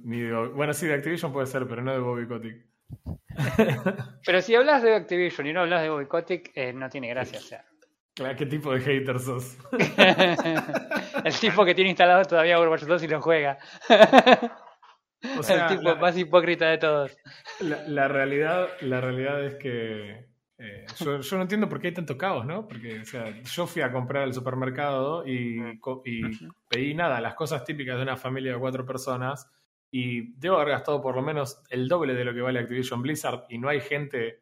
Activision ni de. Bueno, sí, de Activision puede ser, pero no de Bobby Kotick. Pero si hablas de Activision y no hablas de Bobby Kotick, eh, no tiene gracia. O sea. Claro, ¿Qué tipo de hater sos? el tipo que tiene instalado todavía Overwatch 2 y lo juega. O sea, el tipo la- más hipócrita de todos. La, la realidad, la realidad es que eh, yo, yo no entiendo por qué hay tanto caos, ¿no? Porque, o sea, yo fui a comprar al supermercado y, co- y pedí nada, las cosas típicas de una familia de cuatro personas y debo haber gastado por lo menos el doble de lo que vale Activision Blizzard y no hay gente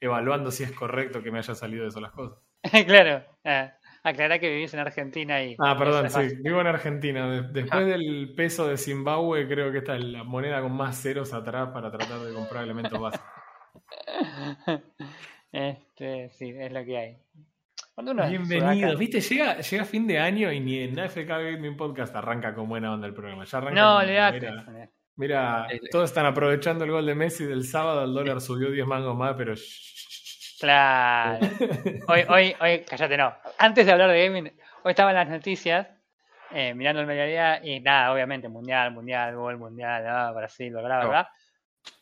evaluando si es correcto que me haya salido de eso las cosas. claro. Eh, aclará que vivís en Argentina y. Ah, perdón, sí, vivo en Argentina. De- Después del peso de Zimbabue, creo que esta es la moneda con más ceros atrás para tratar de comprar elementos básicos. Este, sí, es lo que hay. Bienvenidos. sudaca- Viste, llega, llega fin de año y ni en AFK Gaming Podcast arranca con buena onda el programa. Ya arranca No, con- olvidate. Mira, mira, todos están aprovechando el gol de Messi del sábado. El dólar subió 10 mangos más, pero. Claro. Hoy, hoy, hoy, cállate, no. Antes de hablar de gaming, hoy estaban las noticias, eh, mirando el mediodía, y nada, obviamente, mundial, mundial, gol, mundial, ah, Brasil, bla, bla, bla. bla.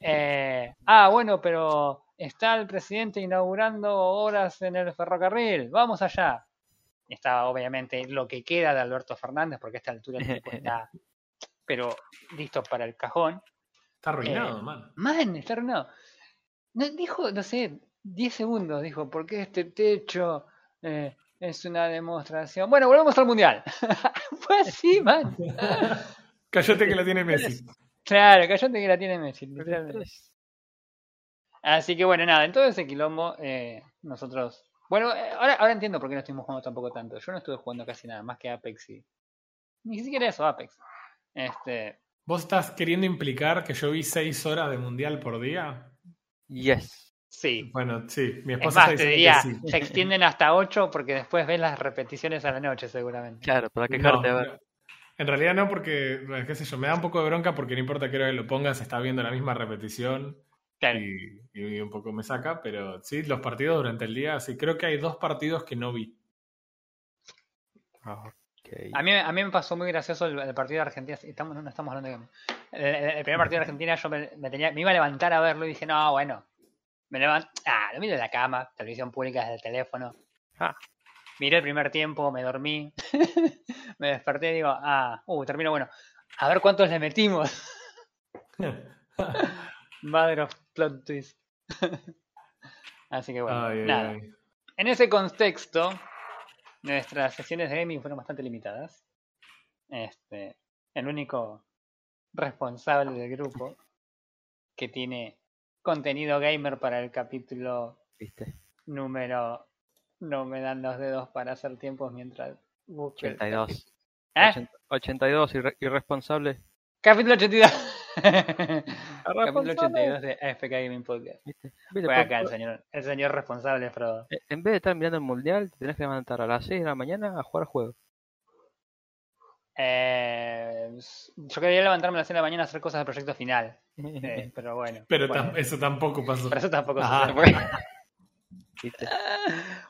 Eh, ah, bueno, pero está el presidente inaugurando horas en el ferrocarril, vamos allá. Estaba, obviamente, lo que queda de Alberto Fernández, porque a esta altura el tipo está, pero listo para el cajón. Está arruinado, Eh, man. Man, está arruinado. No, dijo, no sé, 10 segundos, dijo, porque este techo eh, es una demostración. Bueno, volvemos al mundial. Fue así, man. Cállate que la tiene Messi. Claro, callate que la tiene Messi. literalmente. Así que bueno, nada, en todo ese quilombo, eh, nosotros. Bueno, eh, ahora, ahora entiendo por qué no estuvimos jugando tampoco tanto. Yo no estuve jugando casi nada más que Apex y. Ni siquiera eso, Apex. Este. ¿Vos estás queriendo implicar que yo vi 6 horas de mundial por día? Yes. Sí. Bueno, sí, mi Es esposa más, te diría, sí. se extienden hasta 8 porque después ves las repeticiones a la noche, seguramente. Claro, para quejarte, No, a ver. En realidad no, porque, qué sé yo, me da un poco de bronca porque no importa qué hora lo pongas, está viendo la misma repetición Claro. y, y un poco me saca, pero sí, los partidos durante el día, sí, creo que hay dos partidos que no vi. Ah. A mí, a mí me pasó muy gracioso el, el partido de Argentina. Estamos, no, no estamos hablando de. El, el- el primer partido de Argentina, yo me, me tenía, me iba a levantar a verlo y dije, no, bueno. Me levanto. Ah, lo miro de la cama, televisión pública desde el teléfono. Ah. Miré el primer tiempo, me dormí. me desperté y digo, ah, uh, termino bueno. A ver cuántos le metimos. Mother of plot twist. Así que bueno, Ay, nada. ay. En ese contexto, nuestras sesiones de gaming fueron bastante limitadas. Este, el único responsable del grupo que tiene contenido gamer para el capítulo ¿Viste? número no me dan los dedos para hacer tiempos mientras busco el 82. capítulo. ¿Eh? 80 82, irre- irresponsable. Capítulo 82. capítulo Irresponsable. 82 de AFK Gaming Podcast. ¿Viste? ¿Viste? Fue acá el señor, el señor responsable, Frodo. eh, En vez de estar mirando el mundial, te tenés que levantar a las 6 de la mañana a jugar juegos. Eh, yo quería levantarme a las 6 de la mañana a hacer cosas del proyecto final. eh, pero bueno. Pero bueno, eso tampoco pasó. pero eso tampoco sucede. ¿Viste?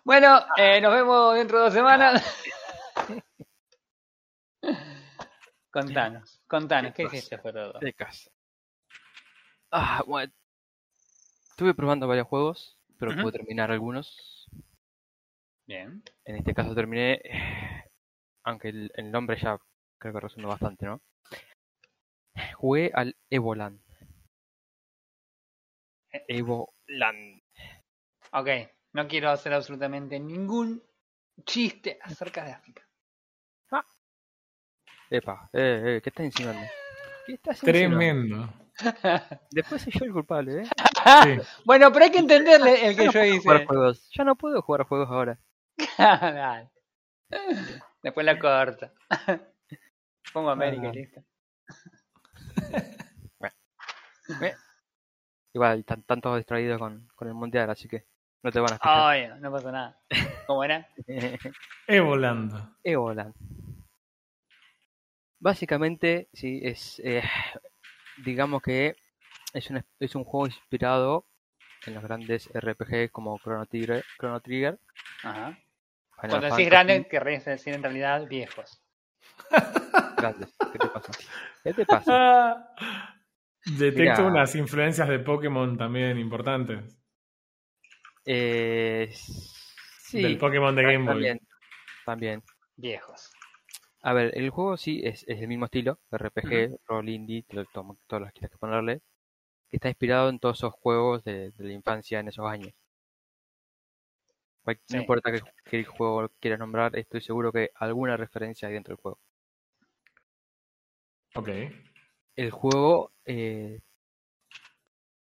Bueno, eh, nos vemos dentro de dos semanas. contanos, contanos, ¿qué pasa? hiciste, Frodo? Secas. Ah, bueno. Estuve probando varios juegos, pero Ujú. pude terminar algunos. Bien. En este caso terminé, aunque el, el nombre ya creo que resume bastante, ¿no? Jugué al Evoland. Evoland. Ok, no quiero hacer absolutamente ningún chiste acerca de África. Epa, eh, eh, ¿qué estás insinuando? ¿Qué estás insinuando? Tremendo. Después soy yo el culpable, ¿eh? Sí. bueno, pero hay que entenderle el que yo Jugar hice. juegos. Ya no puedo jugar juegos ahora. Después la corta. Pongo América Ah. y listo. Igual, están tan todos distraídos con, con el mundial, así que no te van a escuchar. Ay, no pasa nada. ¿Cómo era? Evolando. Evoland. Básicamente, sí, es. eh, digamos que es un, es un juego inspirado en los grandes RPG como Chrono Trigger, Chrono Trigger Ajá. Cuando decís grandes, querés decir en realidad viejos. grandes. ¿Qué te pasa? ¿Qué te pasa? Detecto unas influencias de Pokémon también importantes. Eh, sí, Del Pokémon de Game Boy. también. También. Viejos. A ver, el juego sí es, es el mismo estilo, RPG, rol indie, todo, todo- todas las que quieras que ponerle, que está inspirado en todos esos juegos de, de la infancia en esos años. Sí. No importa qué, qué juego quieras nombrar, estoy seguro que alguna referencia hay dentro del juego. Ok. El juego eh,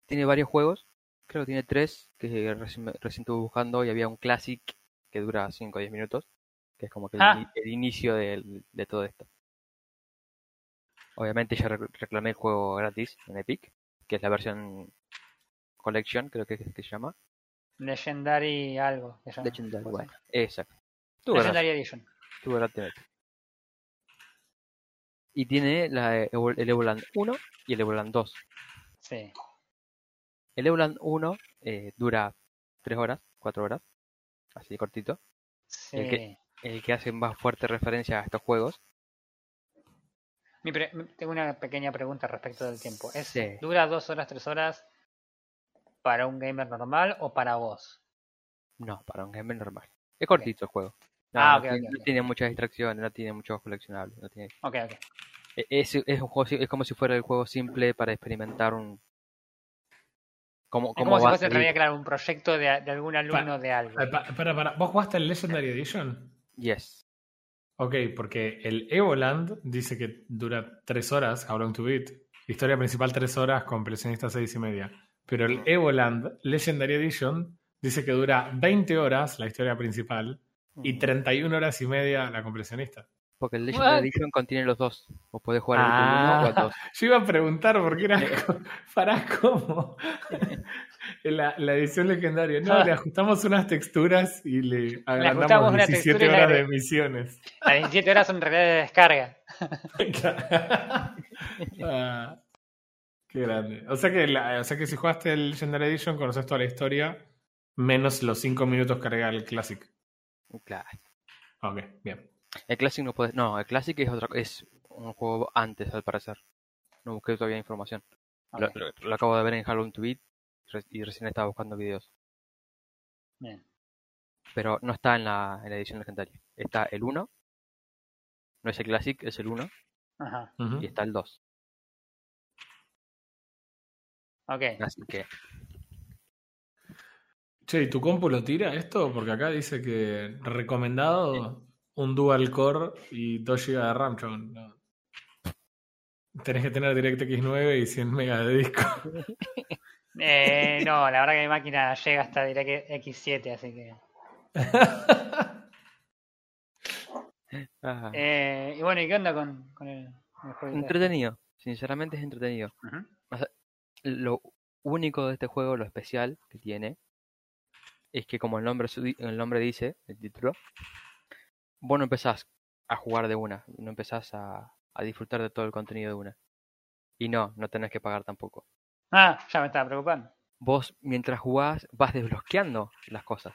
tiene varios juegos, creo que tiene tres, que recién, recién estuve buscando y había un Classic que dura 5 o 10 minutos, que es como que el, Ah. el inicio de, todo esto. Obviamente yo rec- reclamé el juego gratis en Epic, que es la versión Collection, creo que, que se llama. Legendary algo. que se llama. Legendary, bueno, exacto. Gratis, Legendary Edition. estuvo gratis en Epic. Y tiene la, el Evoland 1 y el Evoland 2. Sí. El Evoland 1 eh, dura 3 horas, 4 horas, así cortito. Sí. El que- El que hace más fuerte referencia a estos juegos. Mi pre- mi- tengo una pequeña pregunta respecto del tiempo. ¿Es, Sí. ¿Dura dos horas, tres horas para un gamer normal o para vos? No, para un gamer normal. Es cortito el juego. No, Ah, no tiene, no muchas distracciones, no tiene muchos coleccionables. No tiene... Ok, ok. e- Es, es un juego, es como si fuera el juego simple para experimentar un. Como, Es como como si va a fuese realidad, claro, un proyecto de, de algún alumno de algo. Ah, pa- Para, para. ¿Vos jugaste el Legendary Edition? Yes. Ok, porque el Evoland dice que dura 3 horas, How Long to Beat. Historia principal 3 horas, completionista 6 y media. Pero el Mm. Evoland Legendary Edition dice que dura 20 horas la historia principal y Mm. 31 horas y media la completionista. Porque el Legendary What? Edition contiene los dos. Vos podés jugar el Ah. 1 o el 2. Yo iba a preguntar por qué era. ¿Para cómo? La, la edición legendaria. No, le ajustamos unas texturas y le agrandamos una 17 textura y le horas de agre- misiones. Las 17 horas son en realidad de descarga. Ah, qué grande. O sea, que la- o sea que si jugaste el Legendary Edition conoces toda la historia, menos los 5 minutos que agrega el Classic. Claro. Ok, bien. El Classic no puedes. No, el Classic es otra es un juego antes, al parecer. No busqué todavía información. Lo, Ok, lo- lo acabo de ver en Halloween to Beat re- y recién estaba buscando videos. bien. Pero no está en la, en la edición legendaria. Está el 1. No es el Classic, es el 1. Ajá. Y está el 2. Ok. Así que. Che, ¿y tu compu lo tira esto? Porque acá dice que recomendado un dual core y 2 GB de RAM, chabón. No. Tenés que tener DirectX 9 y 100 megas de disco. Eh, no, la verdad que mi máquina llega hasta DirectX 7, así que. Eh, y bueno, ¿y qué onda con, con el, juego? entretenido. Sinceramente es entretenido. Lo único de este juego, lo especial que tiene, es que como el nombre, el nombre dice, el título, vos no empezás a jugar de una, no empezás a, a disfrutar de todo el contenido de una. Y no, no tenés que pagar tampoco. Ah, ya me estaba preocupando. Vos, mientras jugás, vas desbloqueando las cosas.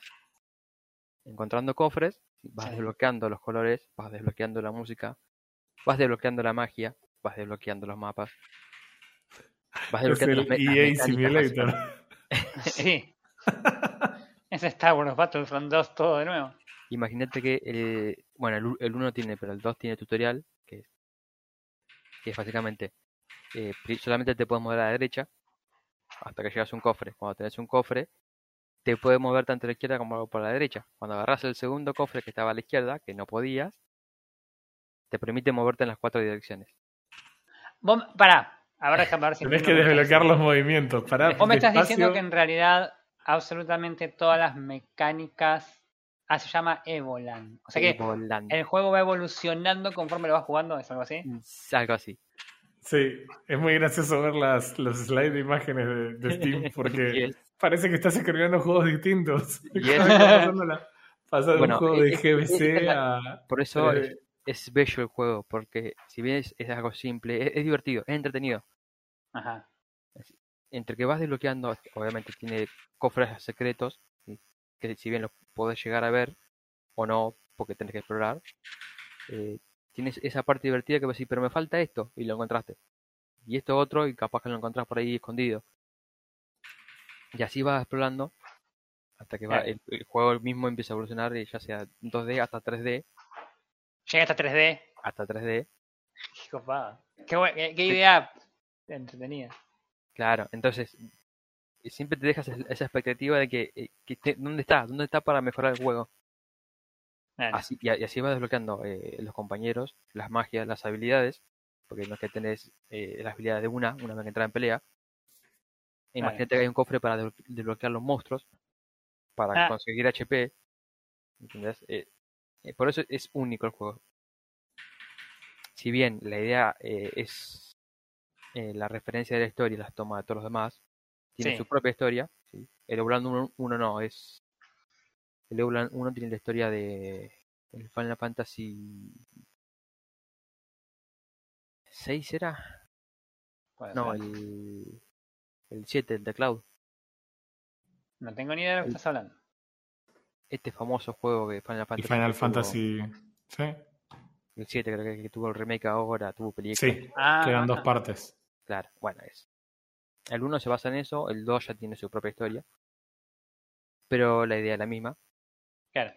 Encontrando cofres, vas Sí. desbloqueando los colores, vas desbloqueando la música, vas desbloqueando la magia, vas desbloqueando los mapas. Vas Es desbloqueando el las me- las EA mecánicas Simulator. Sí. es Star Wars Battlefront 2 todo de nuevo. Imagínate que el, bueno, el, u- el 1 tiene, pero el 2 tiene tutorial, que, que es básicamente, eh, solamente te puedes mover a la derecha hasta que llegas a un cofre. Cuando tenés un cofre, te puedes mover tanto a la izquierda como por la derecha. Cuando agarras el segundo cofre que estaba a la izquierda, que no podías, te permite moverte en las cuatro direcciones. Vos, pará, ahora déjame ver si Tenés que desbloquear los movimientos. Pará, Vos me estás diciendo que en realidad absolutamente todas las mecánicas. Ah, se llama Evoland. O sea que el juego va evolucionando conforme lo vas jugando, ¿es algo así? Es Algo así. Sí, es muy gracioso ver las, los slides de imágenes de, de Steam porque Yes. parece que estás escribiendo juegos distintos. Yes. Pasando la- pasar de Bueno, un juego de es- GBC es- es a... Por eso Eh, es, es bello el juego, porque si bien es, es algo simple, es- es divertido, es entretenido. Ajá. entre que vas desbloqueando, obviamente tiene cofres secretos, que si bien los podés llegar a ver, o no, porque tenés que explorar, eh, tienes esa parte divertida que vas a decir, pero me falta esto, y lo encontraste. y esto otro, y capaz que lo encontrás por ahí escondido. Y así vas explorando hasta que va, el, el juego mismo empieza a evolucionar, y ya sea 2D hasta 3D, Llega hasta 3D. hasta 3D. Qué copada. Qué, buen- qué- qué idea entretenida. Claro, entonces y siempre te dejas es- esa expectativa de que, eh, que te- ¿dónde está? ¿Dónde está para mejorar el juego? Así, y, así vas desbloqueando eh, los compañeros, las magias, las habilidades, porque no es que tenés eh, las habilidades de una, una vez que entras en pelea. Imagínate que hay un cofre para desblo- desbloquear los monstruos, para Ah. conseguir HP. ¿Entendés? Eh, eh, por eso es único el juego. Si bien la idea eh, es eh, la referencia de la historia y las tomas de todos los demás, tiene Sí. su propia historia. ¿sí? El Ouland 1, 1 no, es. El Ouland 1 tiene la historia de. El Final Fantasy. ¿6 era? Puede No, ser. el. El 7, el de Cloud. No tengo ni idea de lo que el- estás hablando. Este famoso juego que Final El Fantasy. Final que tuvo- Fantasy. Sí, El 7, creo que, que tuvo el remake ahora, tuvo película. sí, Ah, quedan dos partes. Claro, bueno, es. El 1 se basa en eso, el 2 ya tiene su propia historia. Pero la idea es la misma. Claro.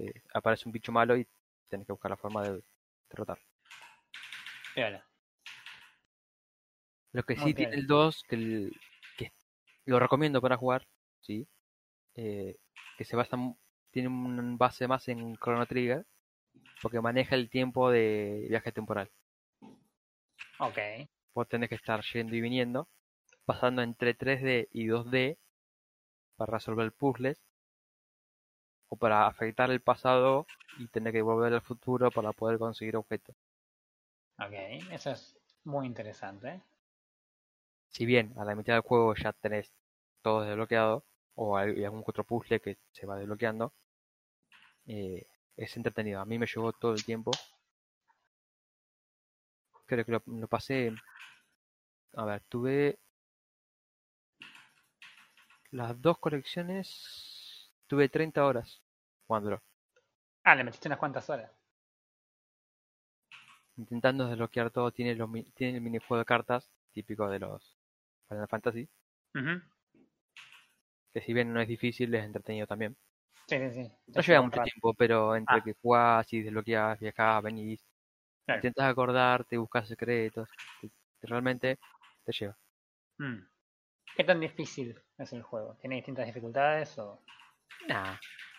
eh, aparece un bicho malo y tenés que buscar la forma de derrotarlo. Piola. Lo que Muy sí tiene el 2, que, el- que lo recomiendo para jugar, sí, eh, que se basa, tiene un base más en Chrono Trigger, porque maneja el tiempo de viaje temporal. Ok. Vos tenés que estar yendo y viniendo, pasando entre 3D y 2D para resolver puzzles, o para afectar el pasado y tener que volver al futuro para poder conseguir objetos. Ok. Eso es muy interesante. si bien a la mitad del juego ya tenés todo desbloqueado, o hay algún otro puzzle que se va desbloqueando, eh, es entretenido. A mí me llevó todo el tiempo. Creo que lo, lo pasé. A ver, tuve las dos colecciones. Tuve 30 horas jugándolo, Ah, le metiste unas cuantas horas. intentando desbloquear todo. Tiene, los, tiene el minijuego de cartas típico de los Final Fantasy, que si bien no es difícil, es entretenido también. Sí, sí, sí. No lleva mucho rato. tiempo, pero entre Ah. que jugás y desbloqueás, viajás, venís, Claro. intentas acordarte, buscas secretos, te- realmente te lleva. Mm. ¿Qué tan difícil es el juego? ¿Tiene distintas dificultades o...? Nah,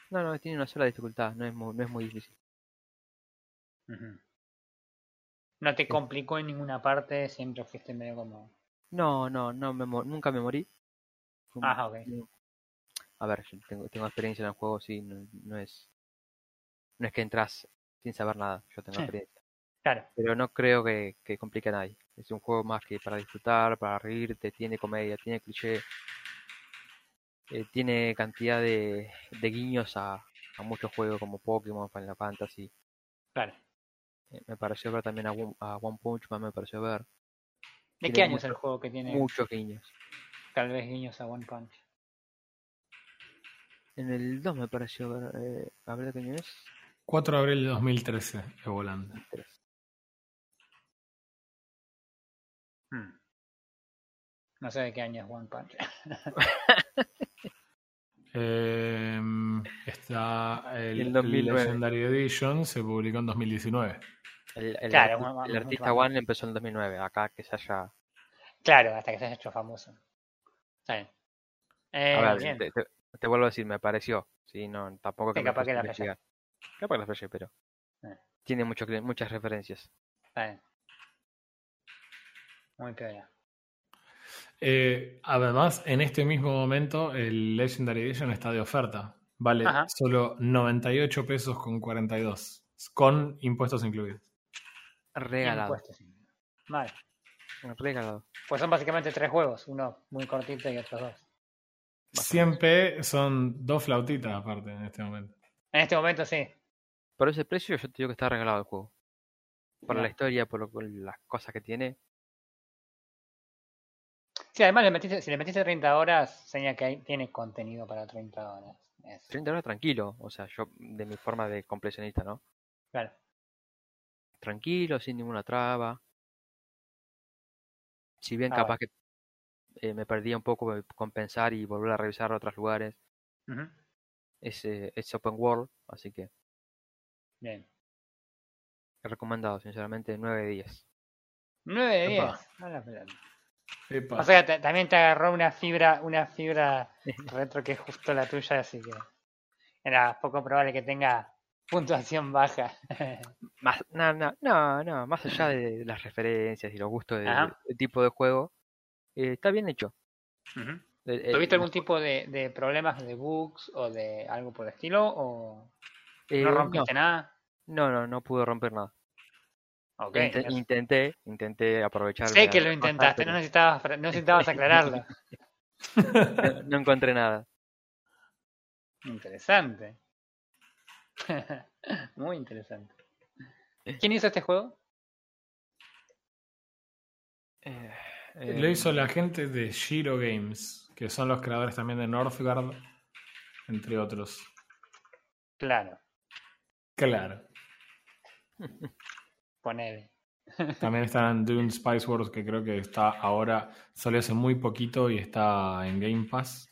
no, no, tiene una sola dificultad, no es muy, no es muy difícil. ¿No te complicó en ninguna parte? Siempre fuiste medio como... No, no, no me nunca me morí. Ajá, ok. A ver, yo tengo, tengo experiencia en el juego, sí, no, no es no es que entras sin saber nada, yo tengo Sí. experiencia. Claro. Pero no creo que, que complique a nadie. Es un juego más que para disfrutar, para reírte, tiene comedia, tiene cliché, eh, tiene cantidad de, de guiños a, a muchos juegos como Pokémon, Final Fantasy. Claro. Eh, me pareció ver también a, One- a One Punch Man, me pareció ver ¿De Tiene qué año es el juego que tiene muchos guiños. tal vez guiños a One Punch? En el 2 me pareció ver, eh, a ver de qué año es. 4 de abril de 2013, Evolanda. Tres. Hmm. No sé de qué año es One Punch. Eh, está el, El 2009. Legendary Edition, se publicó en 2019. El, el Claro, arti- un- el un- artista un- One empezó en el 2009, acá que se haya... claro, hasta que se haya hecho famoso. Está bien. Eh, A ver, bien. te, te- te vuelvo a decir, me pareció. Sí, no, tampoco que capaz que la investigar. Capaz que la flashé, pero Eh. tiene mucho, muchas referencias. Está bien. Muy piola. Eh, además, en este mismo momento, el Legendary Edition está de oferta. Vale Ajá. solo 98 pesos con 42, con impuestos incluidos. Regalado. Impuestos. Vale. Regalado. Pues son básicamente tres juegos. Uno muy cortito y otros dos. 100p son dos flautitas aparte en este momento. En este momento sí. Por ese precio yo te digo que está regalado el juego. Por la historia, por, lo- por las cosas que tiene. Sí, además le metiste, si le metiste 30 horas, señala que hay- tiene contenido para 30 horas. Es- 30 horas tranquilo. O sea, yo de mi forma de completionista, ¿no? claro. Tranquilo, sin ninguna traba. Si bien Ah, capaz que eh, me perdía un poco de compensar y volver a revisar otros lugares, Ujú. es, eh, es open world, así que Bien. recomendado, sinceramente, 9 de 10. 9 de 10. Epa. O sea, te- también te agarró una fibra, una fibra retro que es justo la tuya, así que era poco probable que tenga puntuación baja. Más, no, no, no, no, más allá de las referencias y los gustos de- del tipo de juego, eh, está bien hecho. Eh, eh, ¿Tuviste algún tipo de, de problemas de bugs o de algo por el estilo? ¿O eh, no no, rompiste nada? no, no, no pude romper nada. Eso. intenté, intenté aprovechar. Sé que lo intentaste, no necesitabas, no necesitabas aclararlo. no, no encontré nada. Interesante. Muy interesante. ¿Quién hizo este juego? Eh, Lo eh, hizo la gente de Shiro Games, que son los creadores también de Northgard, entre otros. Claro, Claro. ponele. También están Dune Spice Wars, que creo que está ahora, salió hace muy poquito y está en Game Pass.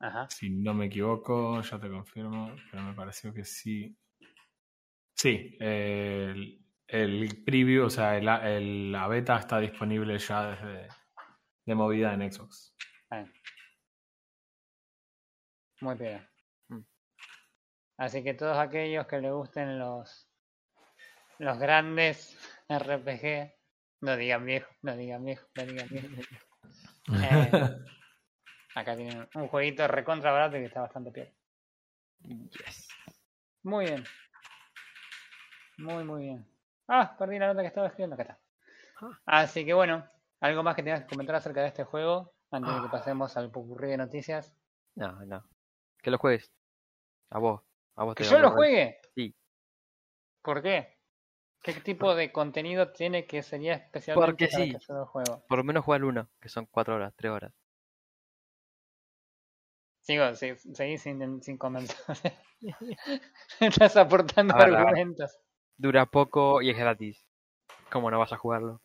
Ajá. Si no me equivoco, ya te confirmo, pero me pareció que sí. Sí, el, el preview, o sea, el- el- la beta está disponible ya desde de movida en Xbox. Ah. Muy bien. Mm. Así que todos aquellos que les gusten los los grandes RPG, no digan viejo, no digan viejo, no digan viejo. Eh, acá tienen un jueguito recontra barato que está bastante peor. yes. Muy bien. Muy, muy bien. Ah, perdí la nota que estaba escribiendo. Acá está. Ah. Así que bueno, ¿algo más que tengas que comentar acerca de este juego? Antes de que Ah. pasemos al popurrí de noticias. No, no. Que lo juegues. A vos. A vos ¿Que te yo lo juegue? Sí. ¿Por qué? ¿Qué tipo de contenido tiene que sería especialmente Porque para sí. que lo juego? Por lo menos juega el 1, que son 4 horas, 3 horas. Sigo, sí, seguí sin, sin. Estás aportando argumentos. Dura poco y es gratis. ¿Cómo no vas a jugarlo?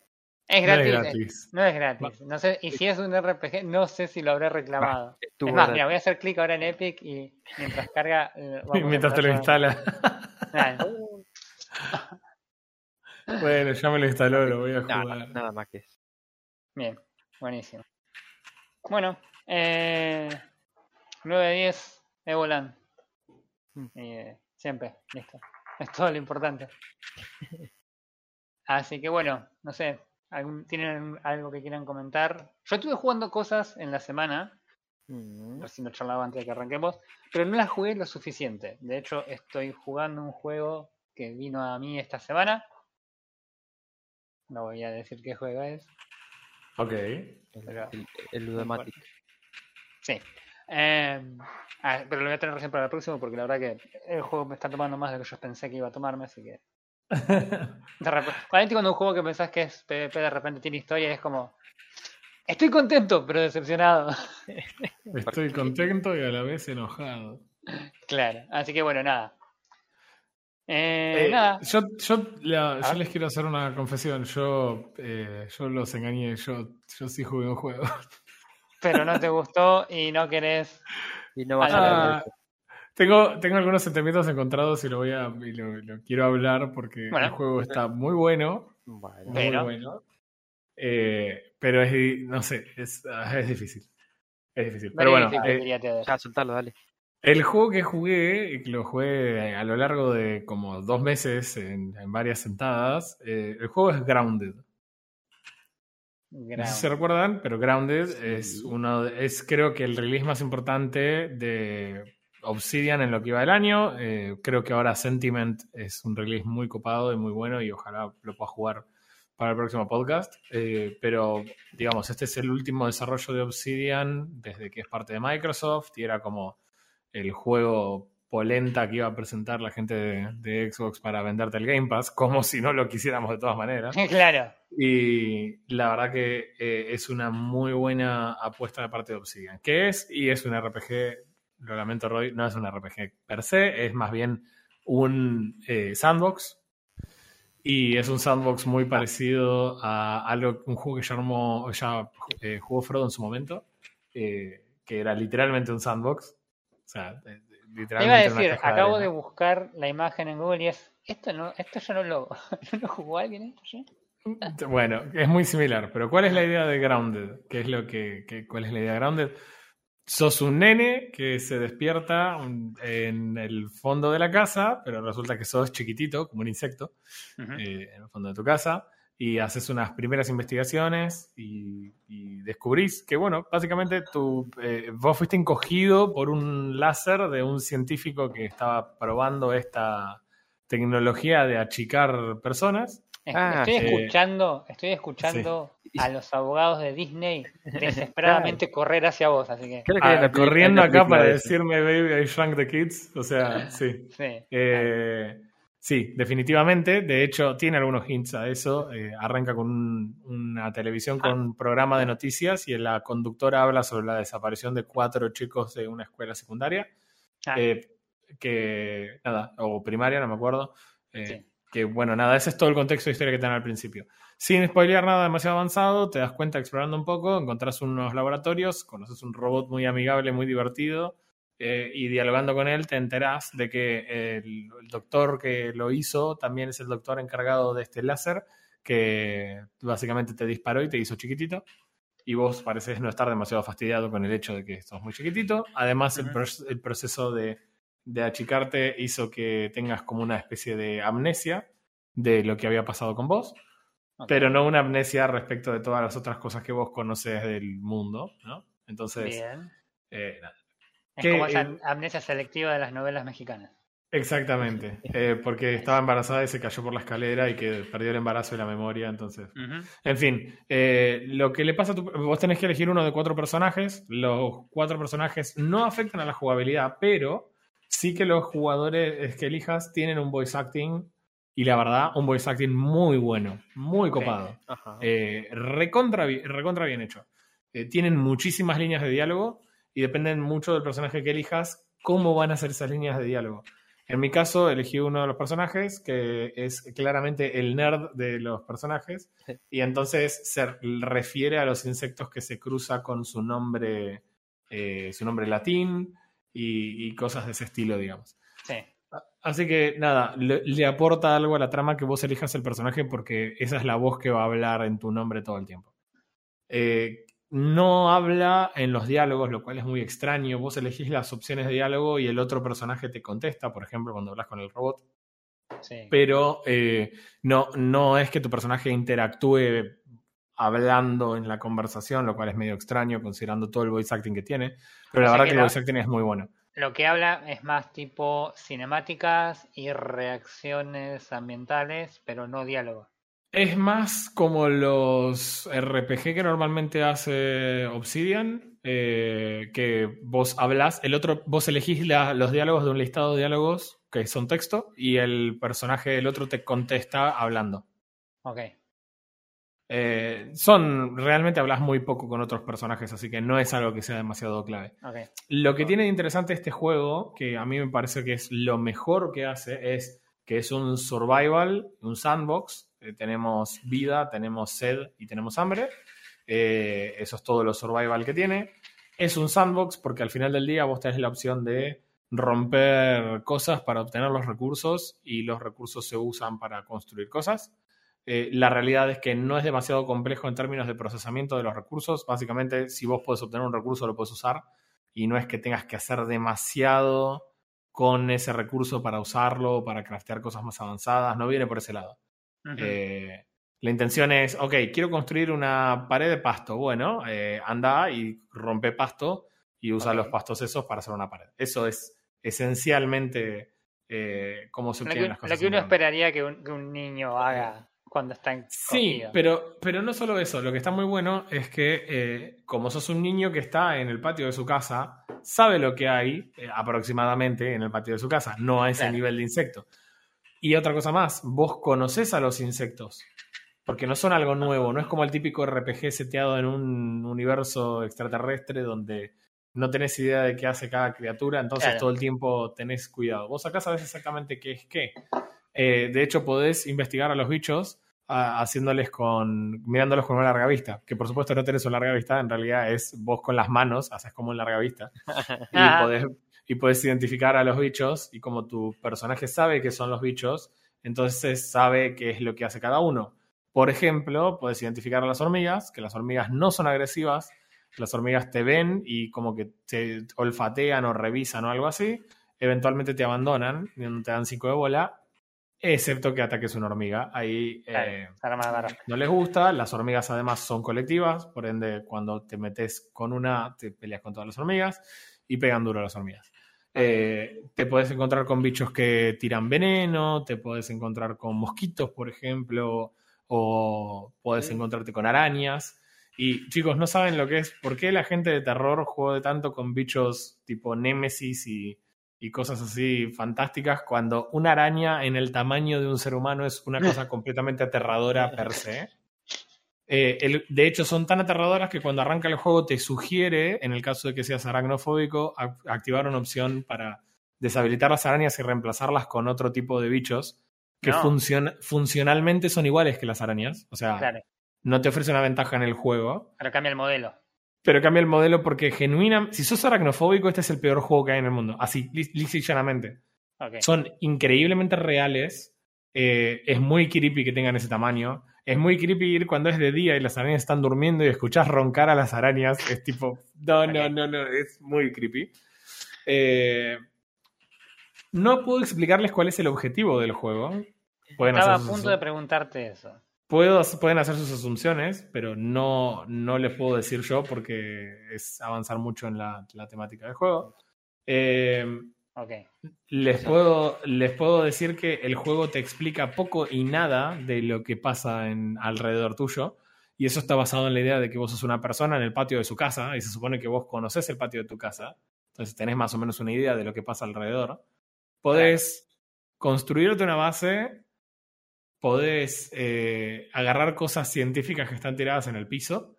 Es No es gratis. eh. gratis. No es gratis. No sé, y si es un RPG, no sé si lo habré reclamado. Es más, gratis. mira, voy a hacer clic ahora en Epic y mientras carga. eh, a Mientras te lo instala. Bueno, ya me lo instaló, lo voy a Nada, jugar. nada más que eso. Bien, buenísimo. Bueno, eh, 9 de 10, Evolan. Mm. Eh, siempre, listo. Es todo lo importante. Así que bueno, no sé, ¿algún- ¿tienen algo que quieran comentar? Yo estuve jugando cosas en la semana, Mm, recién lo charlaba antes de que arranquemos, pero no las jugué lo suficiente. De hecho, estoy jugando un juego que vino a mí esta semana. No voy a decir qué juego es. Ok. el, Pero- el, el Ludomatic. Sí. Eh, ah, pero lo voy a tener recién para el próximo porque la verdad que el juego me está tomando más de lo que yo pensé que iba a tomarme, así que... De repente, cuando un juego que pensás que es PvP de repente tiene historia y es como... Estoy contento, pero decepcionado. Estoy contento y a la vez enojado. claro, así que bueno, nada. Eh, Eh, nada. Yo, yo, la- yo ver. les quiero hacer una confesión. Yo, eh, yo los engañé. Yo, yo sí jugué un juego. Pero no te gustó y no querés... Y no vas Ah, a Ah, tengo, tengo algunos sentimientos encontrados y lo voy a y lo, lo quiero hablar porque Bueno. el juego está muy bueno. Bueno, Muy Pero- bueno. Eh, pero es, no sé, es, ah, es difícil. Es difícil. Pero bueno, difícil, eh, ya, soltalo, dale. El juego que jugué, y que lo jugué a lo largo de como dos meses en, en varias sentadas, eh, el juego es Grounded. No sé si se recuerdan, pero Grounded Sí. es uno de- es creo que el release más importante de Obsidian en lo que iba del año. Eh, creo que ahora Sentiment es un release muy copado y muy bueno y ojalá lo pueda jugar para el próximo podcast. Eh, pero digamos, este es el último desarrollo de Obsidian desde que es parte de Microsoft y era como el juego polenta que iba a presentar la gente de, de Xbox para venderte el Game Pass, como si no lo quisiéramos de todas maneras. claro. Y la verdad que eh, es una muy buena apuesta de parte de Obsidian. ¿Qué es? Y es un RPG, lo lamento Roy, no es un RPG per se, es más bien un eh, sandbox. Y es un sandbox muy parecido a algo, un juego que ya, armó, ya eh, jugó Frodo en su momento, que era literalmente un sandbox. Sea, eh, Te literalmente. iba a decir, de acabo de arena. buscar la imagen en Google y es. Esto no, esto yo no lo, ¿no lo jugó alguien esto ya? Bueno, es muy similar, pero ¿cuál es la idea de Grounded? ¿Qué es lo que, que- cuál es la idea de Grounded? Sos un nene que se despierta en el fondo de la casa, pero resulta que sos chiquitito, como un insecto, Ujú. eh, en el fondo de tu casa, y haces unas primeras investigaciones y, y descubrís que, bueno, básicamente tú, eh, vos fuiste encogido por un láser de un científico que estaba probando esta tecnología de achicar personas. Es- Ah, estoy sí. escuchando, estoy escuchando Sí. a los abogados de Disney desesperadamente correr hacia vos, así que Creo que hay Ah, corriendo acá para decirme Baby I Shrunk the Kids. O sea, sí. sí. Eh, sí, definitivamente. De hecho, tiene algunos hints a eso. Eh, arranca con un- una televisión con un programa de noticias y la conductora habla sobre la desaparición de cuatro chicos de una escuela secundaria. Ah, Eh, que, nada, o primaria, no me acuerdo. Eh, Sí. Que, bueno, nada, ese es todo el contexto de historia que te dan al principio. Sin spoilear nada demasiado avanzado, te das cuenta explorando un poco, encontrás unos laboratorios, conoces un robot muy amigable, muy divertido, eh, y dialogando con él te enterás de que el, el doctor que lo hizo también es el doctor encargado de este láser, que básicamente te disparó y te hizo chiquitito. Y vos pareces no estar demasiado fastidiado con el hecho de que sos muy chiquitito. Además, el, pro- el proceso de, de achicarte hizo que tengas como una especie de amnesia de lo que había pasado con vos, pero no una amnesia respecto de todas las otras cosas que vos conoces del mundo, ¿no? Entonces, eh, nada. Es que, como esa eh, amnesia selectiva de las novelas mexicanas. exactamente, eh, porque estaba embarazada y se cayó por la escalera y que perdió el embarazo y la memoria, entonces... En fin, eh, lo que le pasa a tu... Vos tenés que elegir uno de cuatro personajes. Los cuatro personajes no afectan a la jugabilidad, pero sí que los jugadores que elijas tienen un voice acting y la verdad, un voice acting muy bueno, muy copado. Eh, recontra, recontra bien hecho. Eh, tienen muchísimas líneas de diálogo y dependen mucho del personaje que elijas cómo van a ser esas líneas de diálogo. En mi caso, elegí uno de los personajes que es claramente el nerd de los personajes y entonces se refiere a los insectos que se cruza con su nombre, eh, su nombre latín y, y cosas de ese estilo, digamos. Sí. Así que nada, le, le aporta algo a la trama que vos elijas el personaje porque esa es la voz que va a hablar en tu nombre todo el tiempo. Eh, no habla en los diálogos, lo cual es muy extraño. Vos elegís las opciones de diálogo y el otro personaje te contesta, por ejemplo, cuando hablas con el robot. sí. Pero eh, no, no es que tu personaje interactúe hablando en la conversación, lo cual es medio extraño considerando todo el voice acting que tiene. Pero la O verdad que que el voice acting es muy bueno. Lo que habla es más tipo cinemáticas y reacciones ambientales, pero no diálogo. Es más como los RPG que normalmente hace Obsidian, eh, que vos hablas, el otro, vos elegís la- los diálogos de un listado de diálogos que son texto y el personaje del otro te contesta hablando. Ok. Eh, son, realmente hablas muy poco con otros personajes, así que no es algo que sea demasiado clave. Lo que tiene de interesante este juego, que a mí me parece que es lo mejor que hace, es que es un survival, un sandbox. Eh, tenemos vida, tenemos sed y tenemos hambre. Eh, eso es todo lo survival que tiene. Es un sandbox porque al final del día vos tenés la opción de romper cosas para obtener los recursos y los recursos se usan para construir cosas. Eh, la realidad es que no es demasiado complejo en términos de procesamiento de los recursos. Básicamente, si vos podés obtener un recurso, lo puedes usar y no es que tengas que hacer demasiado con ese recurso para usarlo, para craftear cosas más avanzadas, no viene por ese lado. Eh, la intención es, ok, quiero construir una pared de pasto, bueno, eh, anda y rompe pasto y usa los pastos esos para hacer una pared. Eso es esencialmente eh, cómo se obtienen las cosas. lo que uno esperaría que un, que un niño haga cuando está en Sí, pero, pero no solo eso, lo que está muy bueno es que eh, como sos un niño que está en el patio de su casa, sabe lo que hay eh, aproximadamente en el patio de su casa, no a ese Claro. nivel de insecto. Y otra cosa más, vos conocés a los insectos, porque no son algo nuevo, no es como el típico RPG seteado en un universo extraterrestre donde no tenés idea de qué hace cada criatura, entonces Claro. todo el tiempo tenés cuidado. Vos acá sabés exactamente qué es qué. Eh, de hecho, podés investigar a los bichos a- haciéndoles con. mirándolos con una larga vista. Que por supuesto no tenés una larga vista, en realidad es vos con las manos, haces como un larga vista. y, podés, y podés identificar a los bichos. Y como tu personaje sabe que son los bichos, entonces sabe qué es lo que hace cada uno. Por ejemplo, puedes identificar a las hormigas, que las hormigas no son agresivas, las hormigas te ven y como que te olfatean o revisan o algo así, eventualmente te abandonan y no te dan cinco de bola, excepto que ataques una hormiga. Ahí eh, no les gusta, las hormigas además son colectivas, por ende cuando te metes con una te peleas con todas las hormigas y pegan duro a las hormigas. Eh, te puedes encontrar con bichos que tiran veneno, te puedes encontrar con mosquitos, por ejemplo, o puedes Sí. encontrarte con arañas. Y chicos, no saben lo que es, por qué la gente de terror juega tanto con bichos tipo Némesis y, y cosas así fantásticas cuando una araña en el tamaño de un ser humano es una cosa completamente aterradora per se. Eh, el- de hecho, son tan aterradoras que cuando arranca el juego te sugiere, en el caso de que seas aracnofóbico, ac- activar una opción para deshabilitar las arañas y reemplazarlas con otro tipo de bichos que No. funcion- funcionalmente son iguales que las arañas. O sea, Claro, no te ofrece una ventaja en el juego. pero cambia el modelo. Pero cambia el modelo porque genuina, si sos aracnofóbico, este es el peor juego que hay en el mundo. Así, lis- lisa y llanamente. Son increíblemente reales. eh, es muy creepy que tengan ese tamaño. Es muy creepy ir cuando es de día y las arañas están durmiendo y escuchás roncar a las arañas. Es tipo, no, no, no, no, es muy creepy. Eh, no puedo explicarles cuál es el objetivo del juego. Pueden Estaba a punto de preguntarte eso. Puedo, pueden hacer sus asunciones, pero no, no les puedo decir yo porque es avanzar mucho en la, la temática del juego. Eh, Les, puedo, les puedo decir que el juego te explica poco y nada de lo que pasa en, alrededor tuyo. Y eso está basado en la idea de que vos sos una persona en el patio de su casa y se supone que vos conoces el patio de tu casa. Entonces tenés más o menos una idea de lo que pasa alrededor. Podés construirte una base, podés eh, agarrar cosas científicas que están tiradas en el piso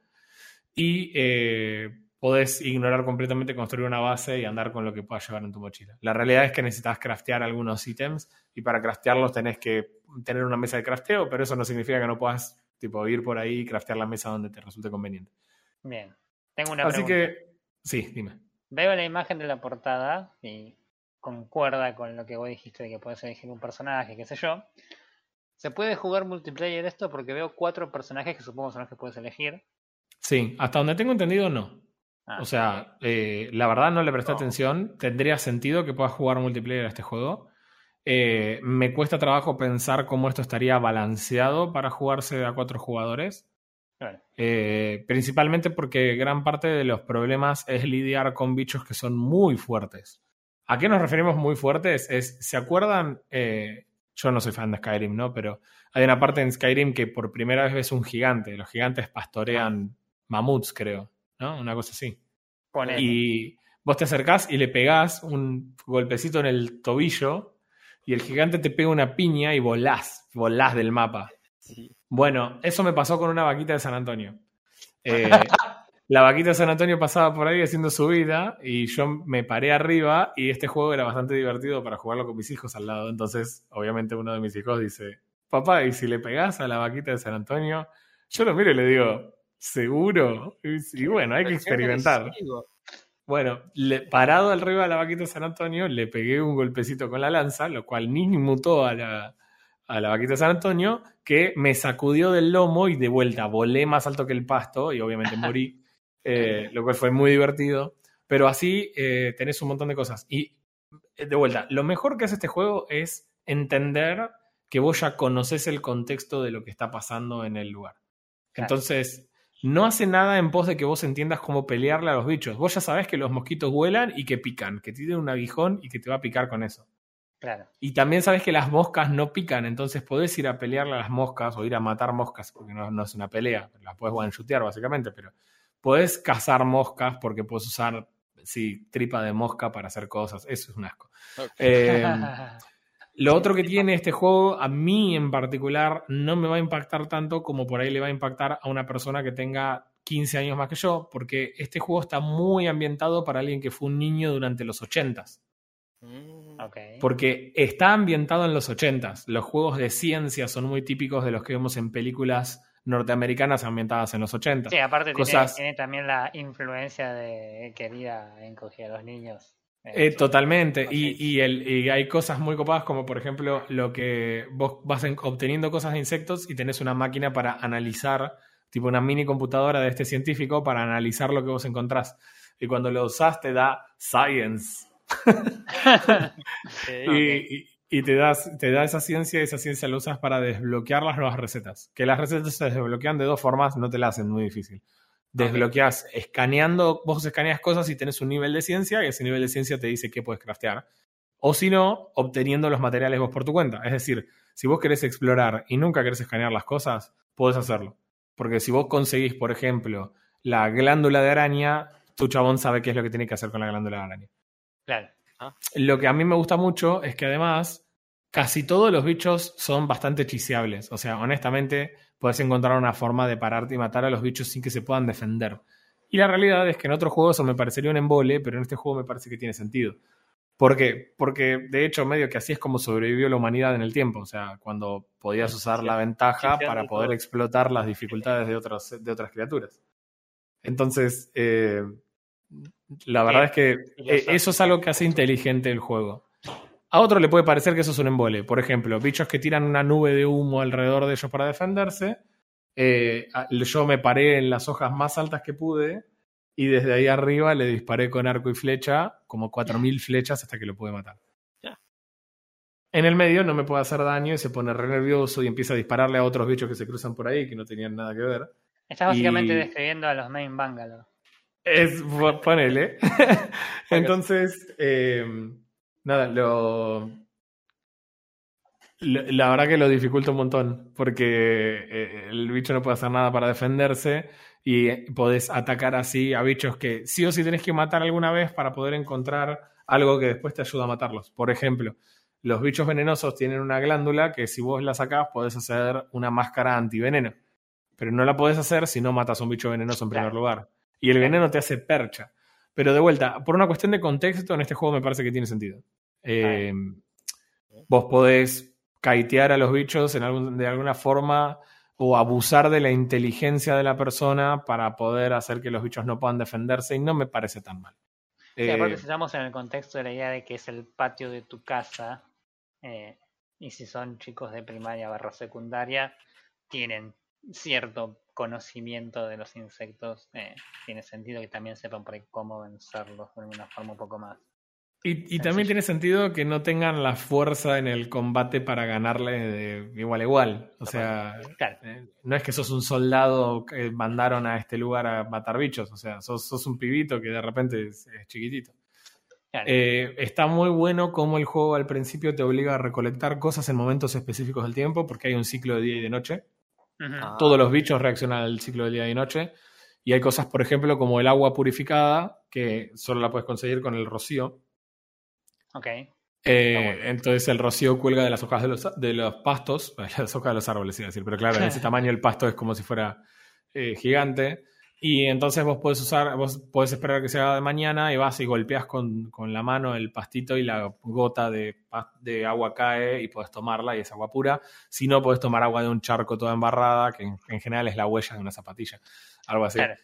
y eh, podés ignorar completamente construir una base y andar con lo que puedas llevar en tu mochila. La realidad es que necesitas craftear algunos ítems y para craftearlos tenés que tener una mesa de crafteo, pero eso no significa que no puedas tipo, ir por ahí y craftear la mesa donde te resulte conveniente. Bien. Tengo una Así pregunta. que, sí, dime. Veo la imagen de la portada y concuerda con lo que vos dijiste de que puedes elegir un personaje, qué sé yo. ¿Se puede jugar multiplayer esto? Porque veo cuatro personajes que supongo son los que puedes elegir. Sí, hasta donde tengo entendido, no. Ah, O sea, eh, la verdad no le presté No. atención. Tendría sentido que puedas jugar multiplayer a este juego. Eh, me cuesta trabajo pensar cómo esto estaría balanceado para jugarse a cuatro jugadores. Eh, principalmente porque gran parte de los problemas es lidiar con bichos que son muy fuertes. ¿A qué nos referimos muy fuertes? Es, ¿Se acuerdan? Eh, yo no soy fan de Skyrim, ¿no? Pero hay una parte en Skyrim que por primera vez ves un gigante. Los gigantes pastorean mamuts, creo, ¿no? Una cosa así. Ponele. Y vos te acercás y le pegás un golpecito en el tobillo y el gigante te pega una piña y volás, volás del mapa. Sí. Bueno, eso me pasó con una vaquita de San Antonio. Eh, la vaquita de San Antonio pasaba por ahí haciendo su vida y yo me paré arriba y este juego era bastante divertido para jugarlo con mis hijos al lado. Entonces, obviamente uno de mis hijos dice, papá, ¿y si le pegás a la vaquita de San Antonio? Yo lo miro y le digo, ¿seguro? Y, bueno, hay que experimentar. Bueno, le- parado arriba de la vaquita San Antonio, le pegué un golpecito con la lanza, lo cual ni mutó a la, a la vaquita de San Antonio, que me sacudió del lomo y de vuelta volé más alto que el pasto y obviamente morí, eh, lo cual fue muy divertido. Pero así eh, tenés un montón de cosas. Y eh, de vuelta, lo mejor que hace este juego es entender que vos ya conocés el contexto de lo que está pasando en el lugar. Entonces, no hace nada en pos de que vos entiendas cómo pelearle a los bichos. Vos ya sabés que los mosquitos vuelan y que pican, que tienen un aguijón y que te va a picar con eso. Claro. Y también sabes que las moscas no pican, entonces podés ir a pelearle a las moscas o ir a matar moscas, porque no, no es una pelea, las puedes one-shootear básicamente, pero podés cazar moscas porque puedes usar, sí, tripa de mosca para hacer cosas, eso es un asco. Eh, lo otro que tiene este juego, a mí en particular, no me va a impactar tanto como por ahí le va a impactar a una persona que tenga 15 años más que yo, porque este juego está muy ambientado para alguien que fue un niño durante los 80s. Mm. Ok. Porque está ambientado en los 80s. Los juegos de ciencia son muy típicos de los que vemos en películas norteamericanas ambientadas en los 80. Sí, aparte tiene, Cosas- tiene también la influencia de querida encogía a los niños. Eh, Eso. totalmente. Y, y el, y hay cosas muy copadas como por ejemplo lo que vos vas en- obteniendo cosas de insectos y tenés una máquina para analizar, tipo una mini computadora de este científico para analizar lo que vos encontrás. Y cuando lo usás te da science. Ok. Y, y- y te, das, te da esa ciencia y esa ciencia la usas para desbloquear las nuevas recetas. Que las recetas se desbloquean de dos formas, no te la hacen muy difícil. Desbloqueas escaneando, vos escaneas cosas y tenés un nivel de ciencia y ese nivel de ciencia te dice qué puedes craftear. O si no, obteniendo los materiales vos por tu cuenta. Es decir, si vos querés explorar y nunca querés escanear las cosas, podés hacerlo. Porque si vos conseguís, por ejemplo, la glándula de araña, tu chabón sabe qué es lo que tiene que hacer con la glándula de araña. Claro. Lo que a mí me gusta mucho es que además casi todos los bichos son bastante chiseables. O sea, honestamente, puedes encontrar una forma de pararte y matar a los bichos sin que se puedan defender. Y la realidad es que en otros juegos eso me parecería un embole, pero en este juego me parece que tiene sentido. ¿Por qué? Porque de hecho, medio que así es como sobrevivió la humanidad en el tiempo. O sea, cuando podías usar la ventaja para poder explotar las dificultades de, otros, de otras criaturas. Entonces, eh, la verdad es que eh, eso es algo que hace inteligente el juego. A otro le puede parecer que eso es un embole. Por ejemplo, bichos que tiran una nube de humo alrededor de ellos para defenderse. Eh, yo me paré en las hojas más altas que pude y desde ahí arriba le disparé con arco y flecha, como 4.000 flechas hasta que lo pude matar. Ya. En el medio no me puede hacer daño y se pone re nervioso y empieza a dispararle a otros bichos que se cruzan por ahí que no tenían nada que ver. Estás básicamente Y- describiendo a los main Bangalore. Es, ponele. Entonces, eh, nada, lo, lo- La verdad que lo dificulta un montón, porque eh, el bicho no puede hacer nada para defenderse y podés atacar así a bichos que sí o sí tenés que matar alguna vez para poder encontrar algo que después te ayuda a matarlos. Por ejemplo, los bichos venenosos tienen una glándula que si vos la sacás podés hacer una máscara antiveneno, pero no la podés hacer si no matas a un bicho venenoso en primer lugar. Y el veneno te hace percha. Pero de vuelta, por una cuestión de contexto, en este juego me parece que tiene sentido. Eh, vos podés caitear a los bichos en algún- de alguna forma o abusar de la inteligencia de la persona para poder hacer que los bichos no puedan defenderse y no me parece tan mal. Sí, Eh, aparte si estamos en el contexto de la idea de que es el patio de tu casa, eh, y si son chicos de primaria barra secundaria, tienen cierto conocimiento de los insectos, eh, tiene sentido que también sepan por ahí cómo vencerlos de una forma un poco más. y, y también tiene sentido que no tengan la fuerza en el combate para ganarle de igual a igual. O sea, Claro, eh, no es que sos un soldado que mandaron a este lugar a matar bichos. O sea, sos, sos un pibito que de repente es, es chiquitito. claro. Eh, está muy bueno como el juego al principio te obliga a recolectar cosas en momentos específicos del tiempo, porque hay un ciclo de día y de noche. Ah. Todos los bichos reaccionan al ciclo de día y noche. Y hay cosas, por ejemplo, como el agua purificada, que solo la puedes conseguir con el rocío. Ok, Eh, bueno. Entonces el rocío cuelga de las hojas de los, de los pastos, las hojas de los árboles, iba a decir, pero claro, en ese tamaño el pasto es como si fuera eh, gigante. Y entonces vos podés usar, vos podés esperar que se haga de mañana y vas y golpeas con, con la mano el pastito y la gota de, de agua cae y podés tomarla y es agua pura. Si no, podés tomar agua de un charco toda embarrada, que en, en general es la huella de una zapatilla, algo así. claro.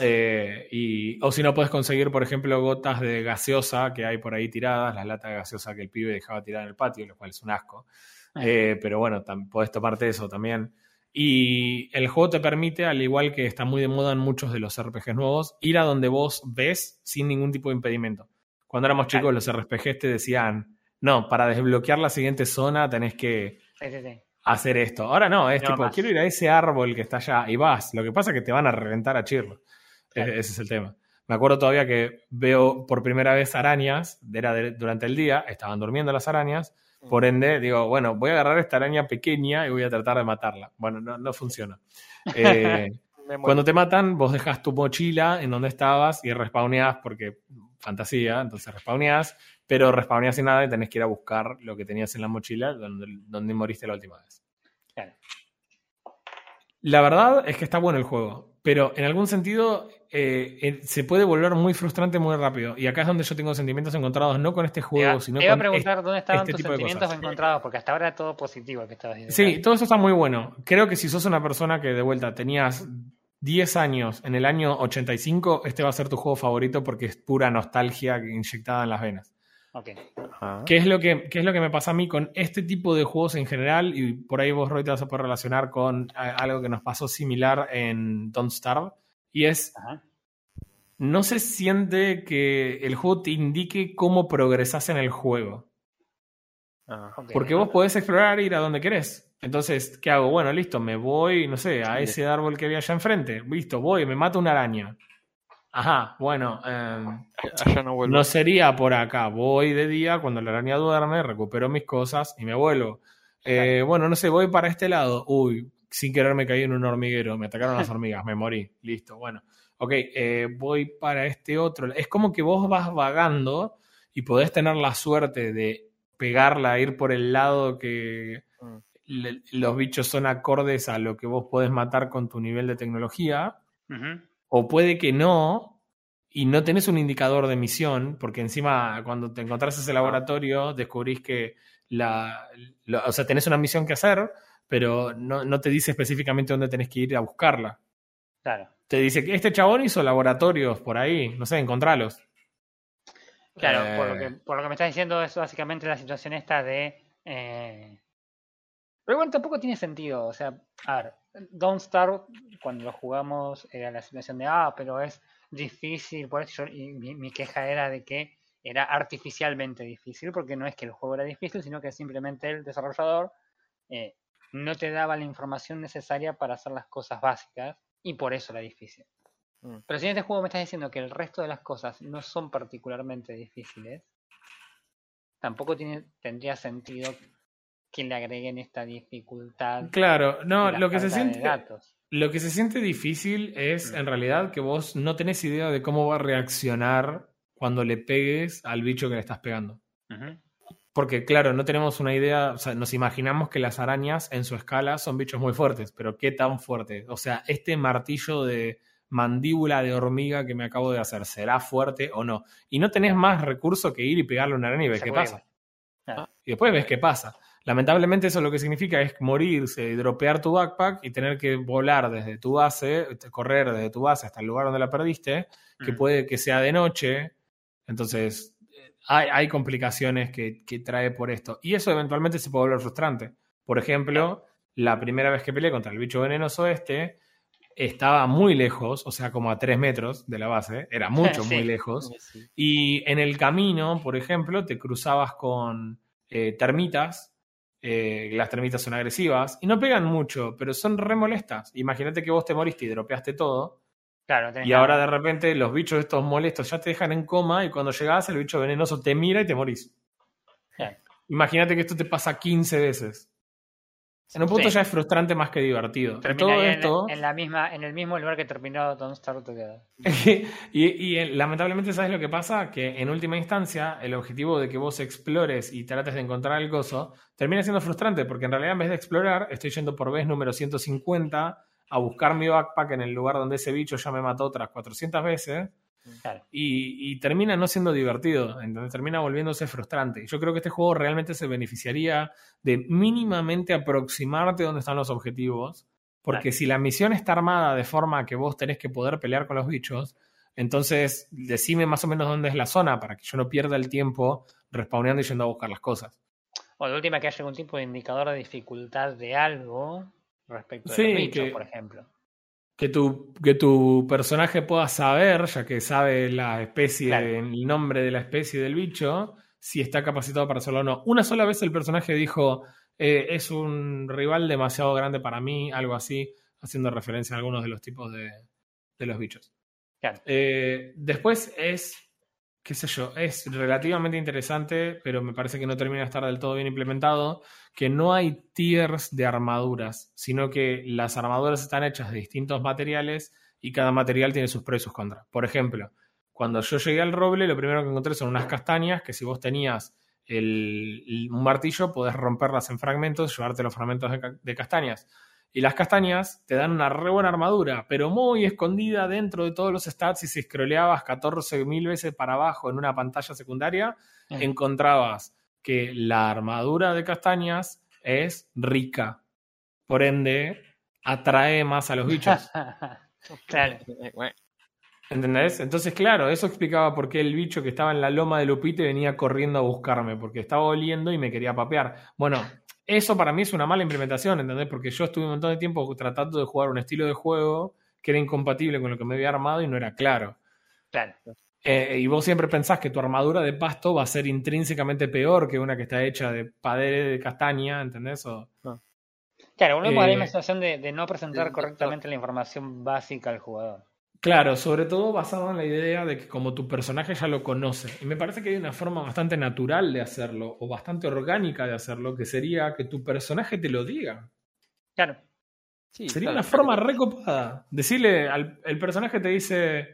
Eh, y, o si no, puedes conseguir, por ejemplo, gotas de gaseosa que hay por ahí tiradas, las latas de gaseosa que el pibe dejaba tirada en el patio, lo cual es un asco. Eh, pero bueno, podés tomarte eso también. Y el juego te permite, al igual que está muy de moda en muchos de los RPGs nuevos, ir a donde vos ves sin ningún tipo de impedimento. Cuando éramos chicos, Claro. los RPGs te decían, no, para desbloquear la siguiente zona tenés que Sí, sí, sí. hacer esto. Ahora no, es No tipo, más. quiero ir a ese árbol que está allá y vas. Lo que pasa es que te van a reventar a chirlo. Claro. E- Ese es el tema. Me acuerdo todavía que veo por primera vez arañas, era de- durante el día, estaban durmiendo las arañas, por ende digo, bueno, voy a agarrar esta araña pequeña y voy a tratar de matarla. Bueno, no, no funciona. Eh, cuando te matan, vos dejas tu mochila en donde estabas y respawneás porque fantasía, entonces respawneás, pero respawneás sin nada y tenés que ir a buscar lo que tenías en la mochila donde, donde moriste la última vez. Claro. La verdad es que está bueno el juego, pero en algún sentido eh, eh, se puede volver muy frustrante muy rápido. Y acá es donde yo tengo sentimientos encontrados, no con este Te juego, sino te iba a con preguntar este- dónde estaban este tus tipo de sentimientos cosas. encontrados, porque hasta ahora era todo positivo que estabas diciendo. Sí, todo eso está muy bueno. Creo que si sos una persona que de vuelta tenías 10 años en el año 85, este va a ser tu juego favorito porque es pura nostalgia inyectada en las venas. Ah. ¿Qué es, lo que, qué es lo que me pasa a mí con este tipo de juegos en general? Y por ahí vos, Roy, te vas a poder relacionar con eh, algo que nos pasó similar en Don't Starve. Y es, Ajá. no se siente que el juego te indique cómo progresás en el juego. Ah. Porque vos podés explorar e ir a donde querés. Entonces, ¿qué hago? Bueno, listo, me voy, no sé, a ese árbol que había allá enfrente. Listo, voy, me mato una araña. Ajá, bueno, em, Allá no vuelvo. no sería por acá. Voy de día cuando la araña duerme, recupero mis cosas y me vuelvo. Eh, bueno, no sé, voy para este lado. Uy, sin querer me caí en un hormiguero, me atacaron las hormigas, me morí. Listo, bueno. Ok, eh, voy para este otro. Es como que vos vas vagando y podés tener la suerte de pegarla, ir por el lado que Mm. le- los bichos son acordes a lo que vos podés matar con tu nivel de tecnología. O puede que no, y no tenés un indicador de misión, porque encima cuando te encontrás ese laboratorio descubrís que la, o sea, tenés una misión que hacer, pero no, no te dice específicamente dónde tenés que ir a buscarla. Claro. Te dice que este chabón hizo laboratorios por ahí, no sé, encontralos. Claro, por, lo Eh, que, por lo que me estás diciendo es básicamente la situación esta de... eh, Pero bueno, tampoco tiene sentido. O sea, a ver, Don't Starve, cuando lo jugamos, era la situación de, ah, pero es difícil. Por eso yo- y mi, mi queja era de que era artificialmente difícil, porque no es que el juego era difícil, sino que simplemente el desarrollador eh, no te daba la información necesaria para hacer las cosas básicas y por eso era difícil. Mm. Pero si en este juego me estás diciendo que el resto de las cosas no son particularmente difíciles, tampoco tiene, tendría sentido que le agreguen esta dificultad. Claro, no, lo que se siente... datos. Lo que se siente difícil es Mm. en realidad que vos no tenés idea de cómo va a reaccionar cuando le pegues al bicho que le estás pegando. Ujú. Porque, claro, no tenemos una idea, o sea, nos imaginamos que las arañas en su escala son bichos muy fuertes, pero ¿qué tan fuertes? O sea, este martillo de mandíbula de hormiga que me acabo de hacer, ¿será fuerte o no? Y no tenés más recurso que ir y pegarle una araña y ver qué pasa. Claro. Y después ves qué pasa. Lamentablemente eso lo que significa es morirse, dropear tu backpack y tener que volar desde tu base, correr desde tu base hasta el lugar donde la perdiste, que Mm. puede que sea de noche. Entonces, hay, hay complicaciones que, que trae por esto. Y eso eventualmente se puede volver frustrante. Por ejemplo, la primera vez que peleé contra el bicho venenoso este, estaba muy lejos, o sea, como a 3 metros de la base, era mucho, Sí. muy lejos. Sí. Y en el camino, por ejemplo, te cruzabas con eh, termitas. eh, las termitas son agresivas y no pegan mucho, pero son re molestas. Imagínate que vos te moriste y dropeaste todo. Claro, Y ahora de repente los bichos estos molestos ya te dejan en coma y cuando llegás el bicho venenoso te mira y te morís. Claro. Imagínate que esto te pasa 15 veces. En un punto Sí. ya es frustrante más que divertido. Todo esto... en, la misma, en el mismo lugar que terminó Don't Starve Together. y, y, lamentablemente, ¿sabes lo que pasa? Que en última instancia, el objetivo de que vos explores y trates de encontrar el gozo termina siendo frustrante, porque en realidad en vez de explorar, estoy yendo por vez número 150 a buscar mi backpack en el lugar donde ese bicho ya me mató otras 400 veces. Claro. Y, y termina no siendo divertido, entonces termina volviéndose frustrante. Yo creo que este juego realmente se beneficiaría de mínimamente aproximarte donde están los objetivos, porque Claro. si la misión está armada de forma que vos tenés que poder pelear con los bichos, entonces decime más o menos dónde es la zona para que yo no pierda el tiempo respawneando y yendo a buscar las cosas. O de última que haya algún tipo de indicador de dificultad de algo respecto de Sí, los bichos, que- por ejemplo. Que tu, que tu personaje pueda saber, ya que sabe la especie, Claro. el nombre de la especie del bicho, si está capacitado para hacerlo o no. Una sola vez el personaje dijo, eh, es un rival demasiado grande para mí, algo así, haciendo referencia a algunos de los tipos de, de los bichos. Claro. Eh, después es, qué sé yo, es relativamente interesante, pero me parece que no termina de estar del todo bien implementado, que no hay tiers de armaduras, sino que las armaduras están hechas de distintos materiales y cada material tiene sus pros y sus contras. Por ejemplo, cuando yo llegué al roble, lo primero que encontré son unas castañas que si vos tenías el- un martillo, podés romperlas en fragmentos, llevarte los fragmentos de castañas. Y las castañas te dan una re buena armadura, pero muy escondida dentro de todos los stats. Y si scrolleabas 14.000 veces para abajo en una pantalla secundaria, Mm. encontrabas que la armadura de castañas es rica. Por ende, atrae más a los bichos. claro. ¿Entendés? Entonces, claro, eso explicaba por qué el bicho que estaba en la loma de Lupite venía corriendo a buscarme, porque estaba oliendo y me quería papear. Bueno, eso para mí es una mala implementación, ¿entendés? Porque yo estuve un montón de tiempo tratando de jugar un estilo de juego que era incompatible con lo que me había armado y no era claro. Claro. Eh, y vos siempre pensás que tu armadura de pasto va a ser intrínsecamente peor que una que está hecha de padre de castaña, ¿entendés? O- Claro, uno Eh, la situación de, de no presentar correctamente la información básica al jugador. Claro, sobre todo basado en la idea de que como tu personaje ya lo conoce. Y me parece que hay una forma bastante natural de hacerlo, o bastante orgánica de hacerlo, que sería que tu personaje te lo diga. Claro. sí, Sería claro, una forma recopada. Decirle, al, el personaje te dice,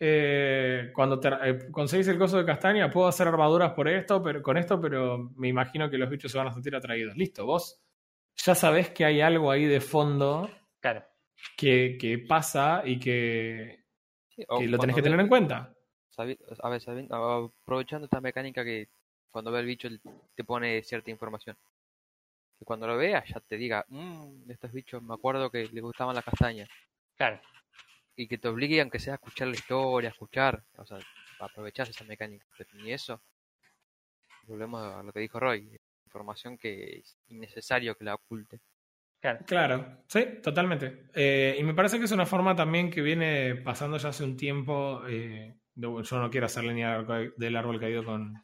eh, cuando te, eh, conseguís el coso de castaña, puedo hacer armaduras por esto, pero con esto, pero me imagino que los bichos se van a sentir atraídos. Listo, vos ya sabés que hay algo ahí de fondo Claro. Que, que pasa y que, sí, o que lo tenés que tener ve- en cuenta. sabi- a ver, sabi- aprovechando esta mecánica que cuando ve el bicho te pone cierta información. Que cuando lo veas ya te diga, mmm, estos bichos me acuerdo que les gustaban las castañas. Claro. Y que te obligue, aunque sea a escuchar la historia, a escuchar, o sea, aprovechar esa mecánica. Pero ni eso, volvemos a lo que dijo Roy, información que es innecesario que la oculte. Claro. Claro, sí, totalmente. Eh, y me parece que es una forma también que viene pasando ya hace un tiempo. eh, de- yo no quiero hacer línea del árbol caído con,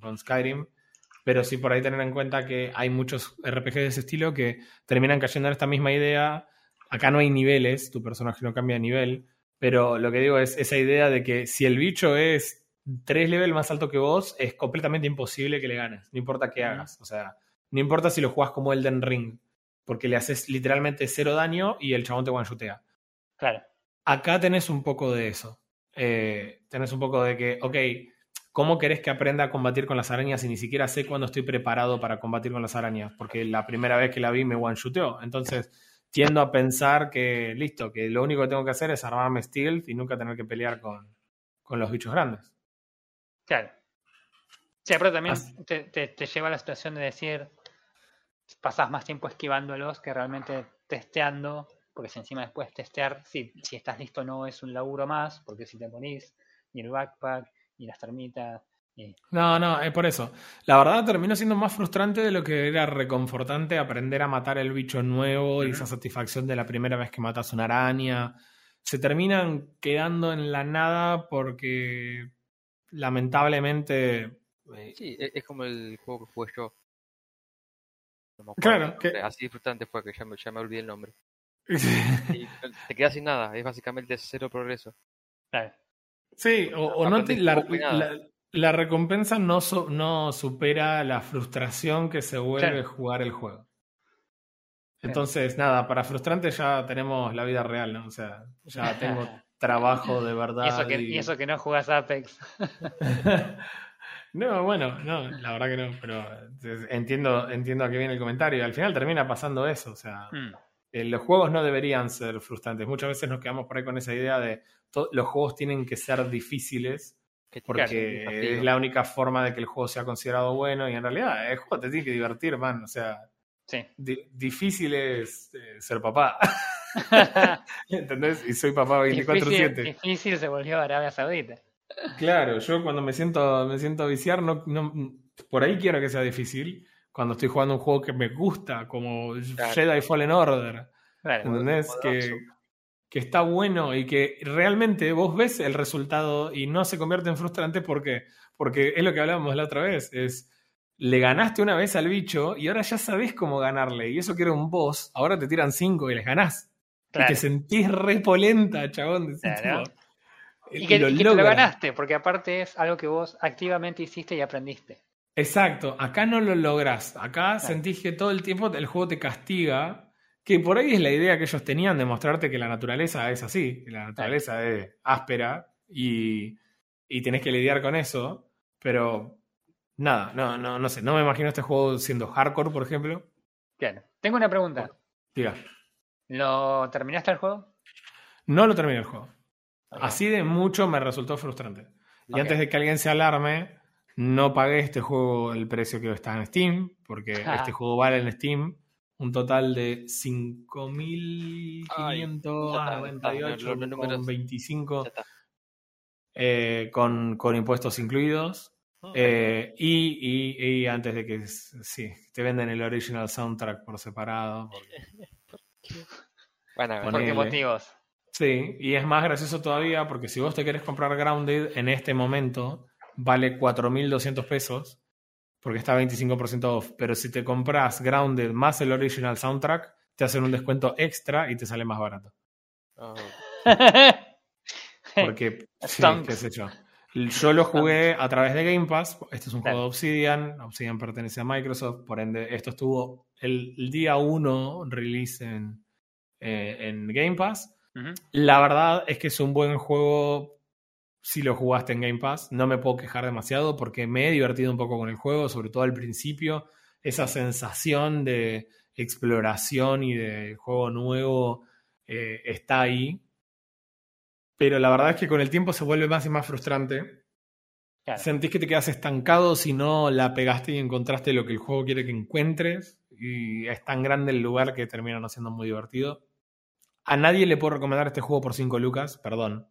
con Skyrim, pero sí por ahí tener en cuenta que hay muchos RPG de ese estilo que terminan cayendo en esta misma idea. Acá no hay niveles, tu personaje no cambia de nivel, pero lo que digo es esa idea de que si el bicho es tres levels más alto que vos, es completamente imposible que le ganes, no importa qué hagas. O sea, no importa si lo jugás como Elden Ring porque le haces literalmente cero daño y el chabón te one-shootea. Claro. Acá tenés un poco de eso. Eh, tenés un poco de que, ok, ¿cómo querés que aprenda a combatir con las arañas si ni siquiera sé cuándo estoy preparado para combatir con las arañas? Porque la primera vez que la vi me one-shooteó. Entonces, tiendo a pensar que, listo, que lo único que tengo que hacer es armarme stealth y nunca tener que pelear con, con los bichos grandes. Claro. Sí, pero también Así- te, te- te lleva a la situación de decir, pasás más tiempo esquivándolos que realmente testeando, porque si encima después testear si, si estás listo o no es un laburo más, porque si te ponís y el backpack y las termitas, y No, no, es por eso. La verdad terminó siendo más frustrante de lo que era reconfortante aprender a matar el bicho nuevo y esa satisfacción de la primera vez que matas una araña. Se terminan quedando en la nada porque lamentablemente... Sí, e- es como el juego que jugué yo. No me acuerdo Claro, que- Así frustrante fue que ya me, ya me olvidé el nombre. Y te quedas sin nada, es básicamente cero progreso. Sí, o, o no te, la, recompensa no, so- no supera la frustración que se vuelve Claro. jugar el juego. Entonces, nada, para frustrante ya tenemos la vida real, ¿no? O sea, ya tengo trabajo de verdad. y, eso que, y- y eso que no jugás Apex. no, bueno, no, la verdad que no, pero eh, entiendo, entiendo a qué viene el comentario. Al final termina pasando eso, o sea, Mm, eh, los juegos no deberían ser frustrantes. Muchas veces nos quedamos por ahí con esa idea de los juegos tienen que ser difíciles porque Claro, es la única forma de que el juego sea considerado bueno y en realidad el juego te tiene que divertir, man. O sea, sí. di- difícil es eh, ser papá. ¿Entendés? Y soy papá difícil, 24/7. difícil se volvió Arabia Saudita. Claro, yo cuando me siento, me siento a viciar, no, no- por ahí quiero que sea difícil. Cuando estoy jugando un juego que me gusta, como Claro. Jedi Fallen Order. Claro. ¿Entendés? Que, que está bueno y que realmente vos ves el resultado y no se convierte en frustrante porque, porque es lo que hablábamos la otra vez, es le ganaste una vez al bicho y ahora ya sabés cómo ganarle y eso que era un boss, ahora te tiran cinco y les ganás. Claro. Y te sentís repolenta, chabón. decís, Claro. tipo, Y que, lo y que te lo ganaste, porque aparte es algo que vos activamente hiciste y aprendiste. Exacto, acá no lo lográs. Acá sentís que todo el tiempo el juego te castiga, que por ahí es la idea que ellos tenían de mostrarte que la naturaleza es así, que la naturaleza es áspera y, y tenés que lidiar con eso, pero nada, no, no, no sé, no me imagino este juego siendo hardcore, por ejemplo. Claro. Tengo una pregunta. Diga. ¿Lo terminaste el juego? No lo terminé el juego. Así de mucho me resultó frustrante. Y antes de que alguien se alarme, no pagué este juego el precio que está en Steam, porque Ah. este juego vale en Steam un total de 5.598 los números- con 25 Ya está. eh, con, con impuestos incluidos. Eh, y, y- y antes de que sí, te venden el original soundtrack por separado. porque- bueno. ¿Por qué motivos? Sí, y es más gracioso todavía porque si vos te querés comprar Grounded en este momento, vale 4.200 pesos porque está 25% off. Pero si te compras Grounded más el original soundtrack, te hacen un descuento extra y te sale más barato. Oh, Porque, sí, qué sé yo. Yo lo jugué a través de Game Pass. Este es un juego de Obsidian. Obsidian pertenece a Microsoft. Por ende, esto estuvo el, el día 1 release en, eh, en Game Pass. La verdad es que es un buen juego si lo jugaste en Game Pass. No me puedo quejar demasiado porque me he divertido un poco con el juego, sobre todo al principio. Esa sensación de exploración y de juego nuevo eh, está ahí. Pero la verdad es que con el tiempo se vuelve más y más frustrante. Claro. Sentís que te quedas estancado si no la pegaste y encontraste lo que el juego quiere que encuentres. Y es tan grande el lugar que termina no siendo muy divertido. A nadie le puedo recomendar este juego por 5 lucas, perdón.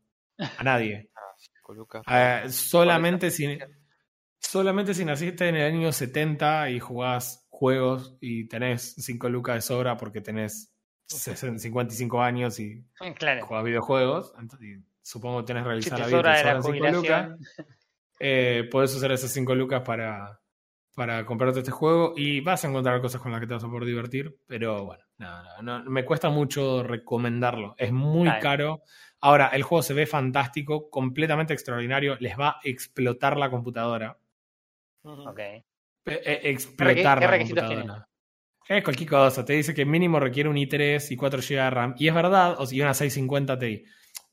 A nadie. cinco lucas. Eh, solamente si, solamente si naciste en el año 70 y jugás juegos y tenés 5 lucas de sobra porque tenés 60, 55 años y Claro. jugás videojuegos, entonces, supongo que tenés Si realizar te la vida te de la sobran 5 lucas, eh, podés usar esas 5 lucas para, para comprarte este juego y vas a encontrar cosas con las que te vas a poder divertir, pero bueno, no, no, no, me cuesta mucho recomendarlo. Es muy caro. Ahora, el juego se ve fantástico, completamente extraordinario, les va a explotar la computadora. Ok. Eh, eh, qué- explotar qué la requisitos computadora. Es cualquier cosa. Te dice que mínimo requiere un i3 y 4 GB de RAM. Y es verdad, o si una 650 Ti.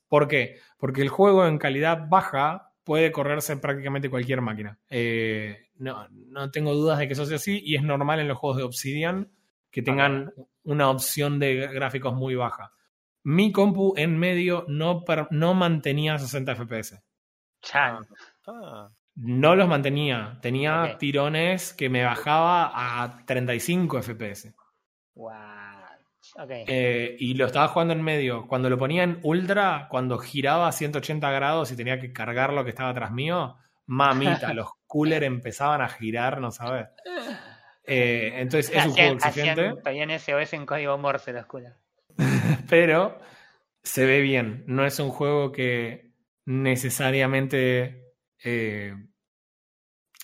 ¿Por qué? Porque el juego en calidad baja puede correrse en prácticamente cualquier máquina. Eh, no, no tengo dudas de que eso sea así y es normal en los juegos de Obsidian que tengan una opción de gráficos muy baja. Mi compu en medio no, no mantenía 60 FPS. Chan. Ah, No los mantenía. Tenía tirones que me bajaba a 35 FPS. What? Ok. Eh, y lo estaba jugando en medio. Cuando lo ponía en ultra, cuando giraba a 180 grados y tenía que cargar lo que estaba atrás mío, mamita, los coolers empezaban a girar, ¿no sabes? Eh, entonces es un juego exigente, hacían SOS en código Morse los culos. pero se ve bien. No es un juego que necesariamente, eh,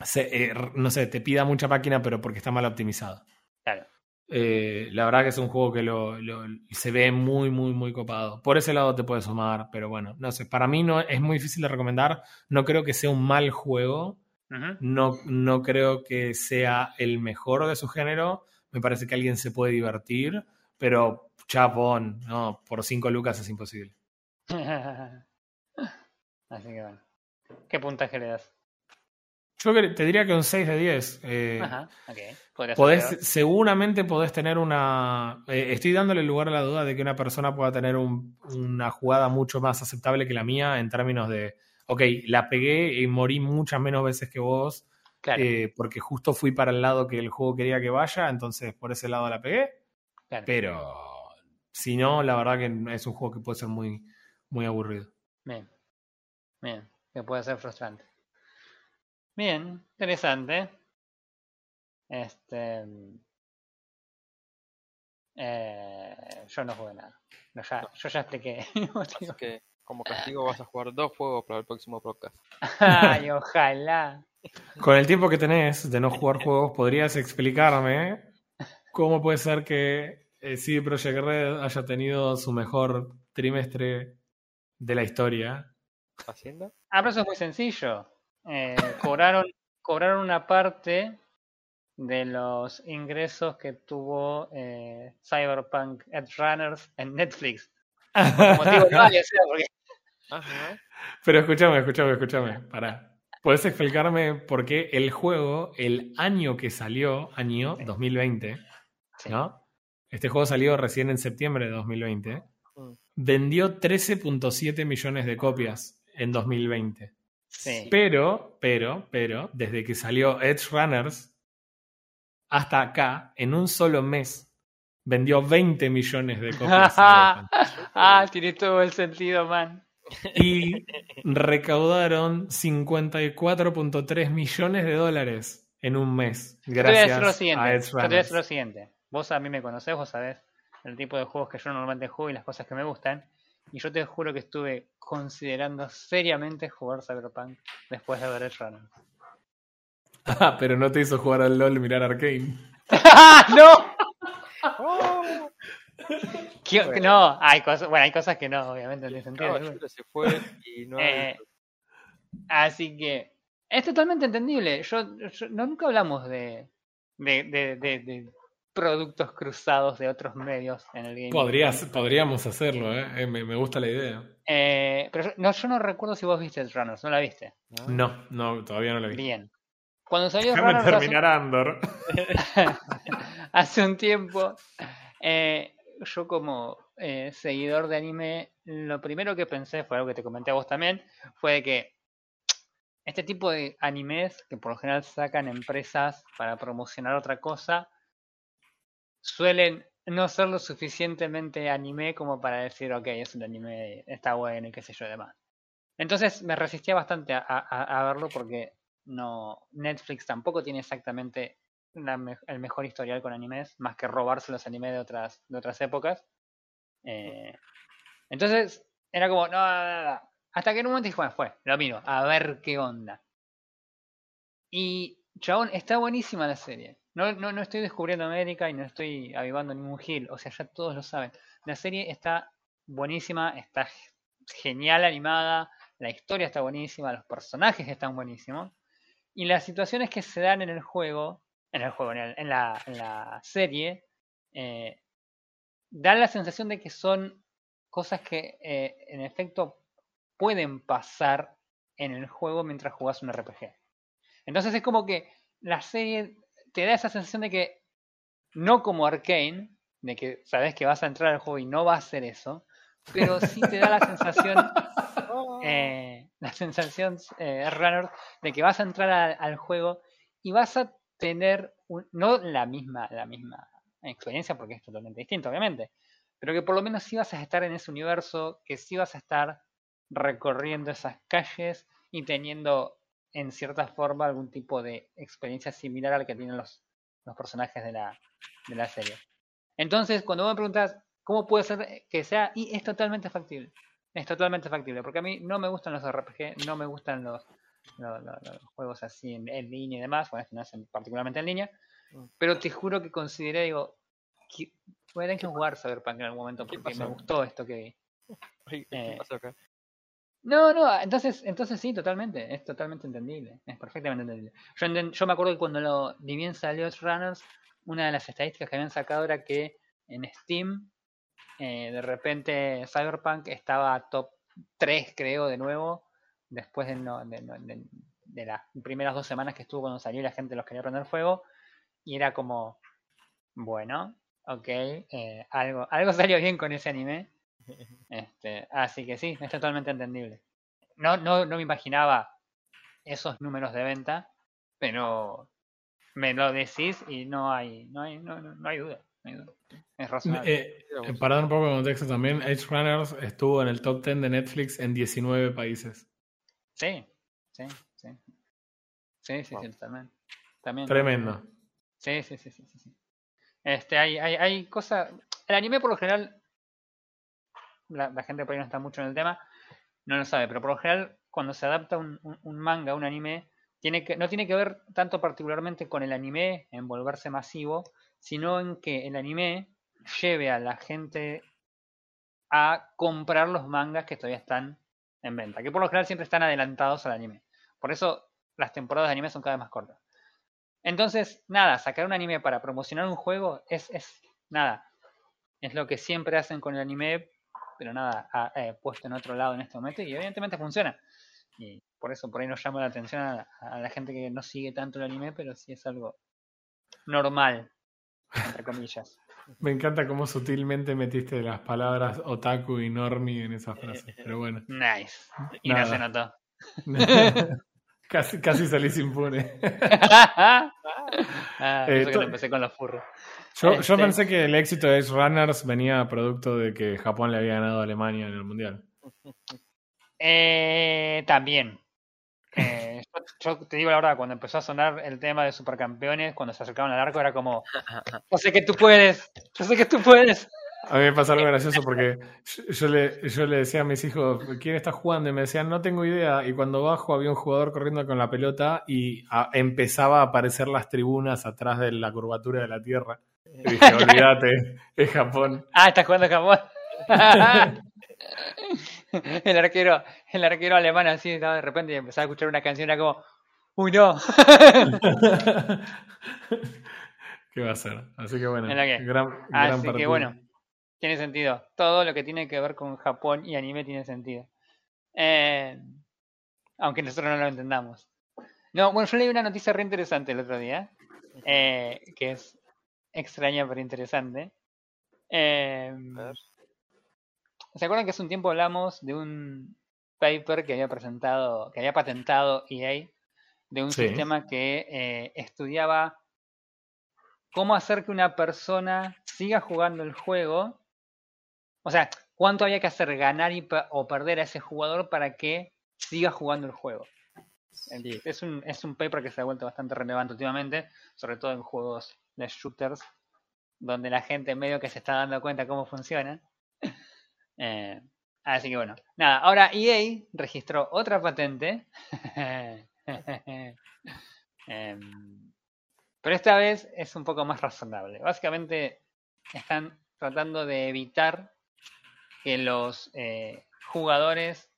se- eh, no sé, te pida mucha máquina, pero porque está mal optimizado. Claro. La verdad que es un juego que lo, lo- se ve muy, muy, muy copado. Por ese lado te puede sumar, pero bueno, no sé. Para mí no es muy difícil de recomendar. No creo que sea un mal juego. No, no creo que sea el mejor de su género. Me parece que alguien se puede divertir, pero chapón, no, por 5 lucas es imposible. Así que bueno. ¿Qué puntaje le das? Yo te diría que un 6 de 10. eh, Ajá, ok. Podría ser Podés, seguramente podés tener una. eh, estoy dándole lugar a la duda de que una persona pueda tener un- una jugada mucho más aceptable que la mía en términos de. Ok, la pegué y morí muchas menos veces que vos, Claro, eh, porque justo fui para el lado que el juego quería que vaya, entonces por ese lado la pegué. claro. Pero si no, la verdad que es un juego que puede ser muy, muy aburrido. Bien. Bien. Que puede ser frustrante. Bien, interesante. Este. Eh, yo no jugué nada. No, ya, yo ya expliqué. así que como castigo vas a jugar dos juegos para el próximo podcast. Ay, ojalá. Con el tiempo que tenés de no jugar juegos, ¿podrías explicarme cómo puede ser que eh, CD Projekt Red haya tenido su mejor trimestre de la historia? ¿Hacienda? Ah, pero eso es muy sencillo. Eh, cobraron, cobraron una parte de los ingresos que tuvo eh, Cyberpunk Edge Runners en Netflix. Por motivo no vale, o sea, porque Ajá. Pero escúchame, escúchame, escúchame. Pará. ¿Puedes explicarme por qué el juego, el año que salió, año 2020, Sí. ¿no? este juego salió recién en septiembre de 2020, Mm. vendió 13.7 millones de copias en 2020. Sí. Pero, pero, pero, desde que salió Edge Runners hasta acá, en un solo mes, vendió 20 millones de copias. Ah, tiene todo el sentido, man. y recaudaron 54.3 millones de dólares en un mes. Decir lo Gracias siguiente. a Edge yo te voy a Runners. decir lo siguiente. Vos a mí me conocés, vos sabés el tipo de juegos que yo normalmente juego y las cosas que me gustan. Y yo te juro que estuve considerando seriamente jugar Cyberpunk después de ver Edge Runners. Ah, pero no te hizo jugar al LOL y mirar Arkane. ¡No! ¡Oh! ¿Qué- Bueno. No, hay cosas, bueno, hay cosas que no, obviamente, no sentido. Caballero se fue y no hay- Eh, así que es totalmente entendible. Yo, yo- no, nunca hablamos de, de, de- de- de productos cruzados de otros medios en el game. Podrías, podríamos hacerlo, ¿eh? Eh, Me, me gusta la idea. Eh, pero yo no, yo no recuerdo si vos viste Edge Runners, ¿no la viste? No, no, todavía no lo vi. Bien. Cuando salió Runners hace- terminar Andor. hace un tiempo, eh, yo como eh, seguidor de anime, lo primero que pensé fue algo que te comenté a vos también, fue de que este tipo de animes que por lo general sacan empresas para promocionar otra cosa, suelen no ser lo suficientemente anime como para decir, ok, es un anime, está bueno y qué sé yo demás. Entonces me resistía bastante a, a- a verlo porque no Netflix tampoco tiene exactamente la me- el mejor historial con animes, más que robarse los animes de otras, de otras épocas. Eh, entonces, era como, no, no. Hasta que en un momento dije, bueno, fue, lo miro, a ver qué onda. Y, chabón, está buenísima la serie. No, no, no estoy descubriendo América y no estoy avivando ningún gil, o sea, ya todos lo saben. La serie está buenísima, está genial animada, la historia está buenísima, los personajes están buenísimos. Y las situaciones que se dan en el juego, en el juego, en, el- en la, en la serie, eh, dan la sensación de que son cosas que eh, en efecto pueden pasar en el juego mientras jugás un RPG. Entonces es como que la serie te da esa sensación de que no como Arkane, de que sabes que vas a entrar al juego y no va a ser eso, pero sí te da la sensación eh, la sensación eh, runner de que vas a entrar a- al juego y vas a tener un- no la misma la misma experiencia porque es totalmente distinto obviamente pero que por lo menos sí vas a estar en ese universo que sí vas a estar recorriendo esas calles y teniendo en cierta forma algún tipo de experiencia similar al que tienen los, los personajes de la, de la serie. Entonces cuando me preguntas cómo puede ser que sea y es totalmente factible es totalmente factible, porque a mí no me gustan los RPG, no me gustan los, los, los- los juegos así en, en línea y demás, bueno, este no es en- particularmente en línea, Mm. pero te juro que consideré, digo, que voy a tener que jugar Cyberpunk en algún momento ¿Qué porque me gustó esto que vi. Ay, ¿Qué eh, pasó acá? No, no, entonces, entonces sí, totalmente, es totalmente entendible, es perfectamente entendible. Yo, enten- yo me acuerdo que cuando lo, ni bien salió Runners, una de las estadísticas que habían sacado era que en Steam, eh, de repente Cyberpunk estaba top 3, creo, de nuevo, después de, no- de, no- de- de las primeras dos semanas que estuvo cuando salió y la gente los quería prender fuego, y era como, bueno, ok, eh, algo, algo salió bien con ese anime. Este, así que sí, es totalmente entendible. No, no, no me imaginaba esos números de venta, pero me lo decís y no hay, no hay, no, no, no hay duda. no hay duda. Es razonable. Eh, eh, para dar un poco de contexto también, Edge Runners estuvo en el top 10 de Netflix en 19 países. Sí, sí, sí. Sí, sí, Wow. sí, también. también. Tremendo. Sí, sí, sí, sí, sí, sí. Este, hay, hay, hay cosas. El anime por lo general, la, la gente por ahí no está mucho en el tema, no lo sabe, pero por lo general cuando se adapta un, un, un manga, un anime, tiene que, no tiene que ver tanto particularmente con el anime en volverse masivo, sino en que el anime lleve a la gente a comprar los mangas que todavía están en venta, que por lo general siempre están adelantados al anime. Por eso las temporadas de anime son cada vez más cortas. Entonces, nada, sacar un anime para promocionar un juego es, es nada. Es lo que siempre hacen con el anime, pero nada, ha, eh, puesto en otro lado en este momento y evidentemente funciona. Y por eso por ahí nos llama la atención a, a la gente que no sigue tanto el anime, pero sí es algo normal, entre comillas. Me encanta cómo sutilmente metiste las palabras otaku y normi en esa frase. Pero bueno. Nice. Y no se notó. casi, casi salís impune. ah, Eh, que lo empecé con los furros. Yo, yo Este- pensé que el éxito de Edge Runners venía producto de que Japón le había ganado a Alemania en el Mundial. Eh, también. Eh, yo, yo te digo la verdad, cuando empezó a sonar el tema de supercampeones, cuando se acercaban al arco, era como, yo sé que tú puedes, yo sé que tú puedes. A mí me pasó algo gracioso porque yo, le, yo le decía a mis hijos, ¿quién está jugando? Y me decían, no tengo idea. Y cuando bajo había un jugador corriendo con la pelota y a- empezaba a aparecer las tribunas atrás de la curvatura de la Tierra. Y dije, olvídate, es Japón. Ah, estás jugando Japón. el arquero, el arquero alemán así estaba de repente y empezaba a escuchar una canción era como, uy no. ¿Qué va a ser? Así que bueno, que- gran, gran Así que partido. bueno, tiene sentido. Todo lo que tiene que ver con Japón y anime tiene sentido. Eh, aunque nosotros no lo entendamos. No, bueno, yo leí una noticia re interesante el otro día, eh, que es extraña pero interesante. Eh, ¿Se acuerdan que hace un tiempo hablamos de un paper que había presentado, que había patentado EA, de un Sí. sistema que eh, estudiaba cómo hacer que una persona siga jugando el juego? O sea, cuánto había que hacer ganar y o perder a ese jugador para que siga jugando el juego. Sí. Es, un, es un paper que se ha vuelto bastante relevante últimamente, sobre todo en juegos de shooters, donde la gente medio que se está dando cuenta cómo funciona. Eh, así que bueno, nada, ahora EA registró otra patente. Em, pero esta vez es un poco más razonable. Básicamente están tratando de evitar que los eh, jugadores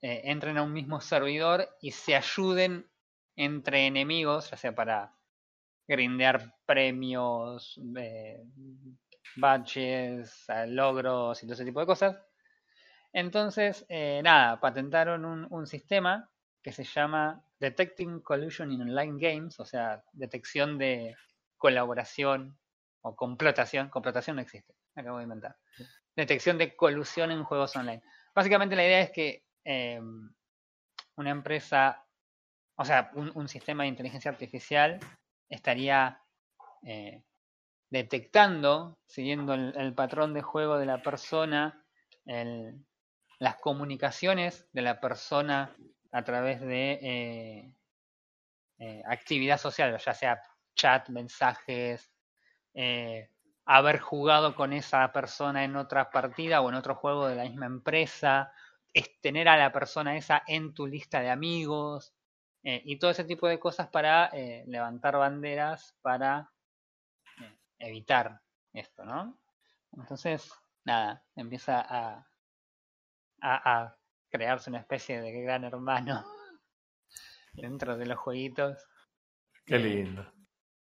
eh, entren a un mismo servidor y se ayuden entre enemigos, ya sea para grindear premios, badges, logros y todo ese tipo de cosas. Entonces, eh, nada, patentaron un, sistema que se llama Detecting Collusion in Online Games, o sea, detección de colaboración o complotación. Complotación no existe, acabo de inventar. Detección de colusión en juegos online. Básicamente la idea es que eh, una empresa, o sea, un, un sistema de inteligencia artificial estaría eh, detectando, siguiendo el, patrón de juego de la persona, las comunicaciones de la persona a través de eh, eh, actividad social, ya sea chat, mensajes, eh, haber jugado con esa persona en otra partida o en otro juego de la misma empresa, es tener a la persona esa en tu lista de amigos y todo ese tipo de cosas para levantar banderas para evitar esto, ¿no? Entonces, nada, empieza a, a, a crearse una especie de gran hermano dentro de los jueguitos. Qué Eh, lindo.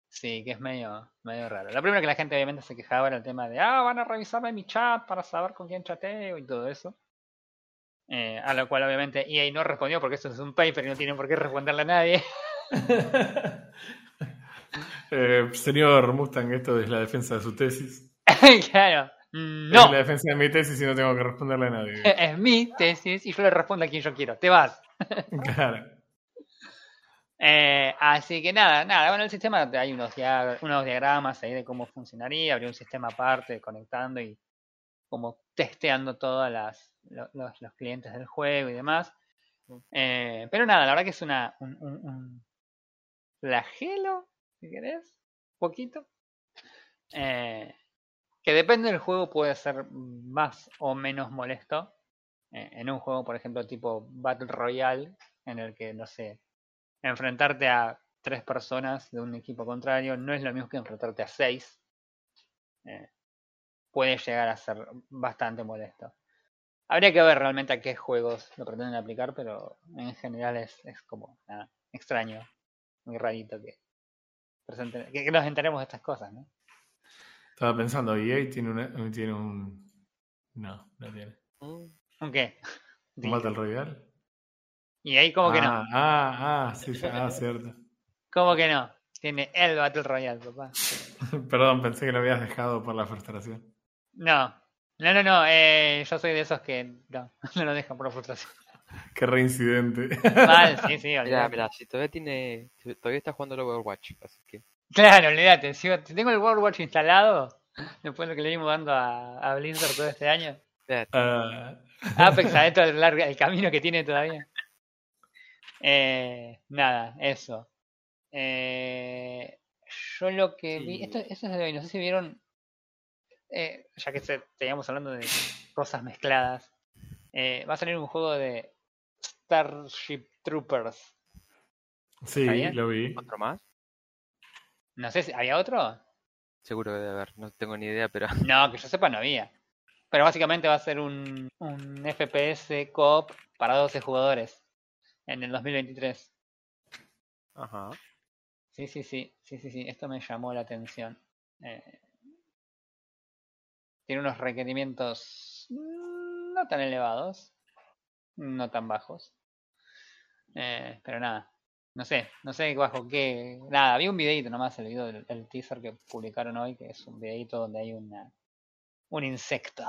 Sí, que es medio, medio raro. Lo primero que la gente obviamente se quejaba era el tema de, ah, van a revisarme mi chat para saber con quién chateo y todo eso. Eh, a lo cual obviamente EA no respondió porque esto es un paper y no tienen por qué responderle a nadie. Eh, señor Mustang, esto es la defensa de su tesis. claro, Es no, la defensa de mi tesis y no tengo que responderle a nadie. es mi tesis y yo le respondo a quien yo quiero. Te vas. Claro. Eh, así que nada, nada, bueno, el sistema hay unos, dia- unos diagramas ahí de cómo funcionaría, habría un sistema aparte conectando y como testeando todos los, los clientes del juego y demás. Eh, pero nada, la verdad que es una, un, un- un flagelo, si poquito. Eh, que depende del juego puede ser más o menos molesto. Eh, en un juego, por ejemplo, tipo Battle Royale, en el que, no sé, enfrentarte a tres personas de un equipo contrario no es lo mismo que enfrentarte a seis. Eh, puede llegar a ser bastante molesto. Habría que ver realmente a qué juegos lo pretenden aplicar, pero en general es, es como nada, extraño, muy rarito que, que, nos enteremos de estas cosas, ¿no? Estaba pensando, EA tiene, una, tiene un. No, no tiene. ¿Un qué? ¿Un Battle Royale? Y ahí como que no, ah, ah, ah, sí, sí, ah, cierto. como que no. Tiene el Battle Royale, papá. Perdón, pensé que lo habías dejado por la frustración. No, no, no, no. Eh, yo soy de esos que no, no lo dejan por la frustración. Qué reincidente. Mal, sí, sí, Mira, si todavía tiene. Todavía está jugando el Overwatch, así que. Claro, olvídate. Si, tengo el World Watch instalado, después de lo que le dimos dando a, a Blizzard todo este año, Ah, Apex adentro del largo, el camino que tiene todavía. Eh, nada, eso. Eh, yo lo que vi, esto, esto es de hoy, no sé si vieron, eh, ya que se- seguíamos hablando de cosas mezcladas, eh, va a salir un juego de Starship Troopers. sí, lo vi. ¿Otro más? No sé si había otro. Seguro que debe haber, no tengo ni idea, pero. No, que yo sepa no había. Pero básicamente va a ser un, un FPS co-op para 12 jugadores en el 2023. Ajá. Sí, sí, sí, sí, sí, sí, esto me llamó la atención. Eh, tiene unos requerimientos mm, no tan elevados, no tan bajos. Eh, pero nada, no sé, no sé bajo qué. Nada, vi un videito nomás, el video del el teaser que publicaron hoy, que es un videito donde hay una un insecto.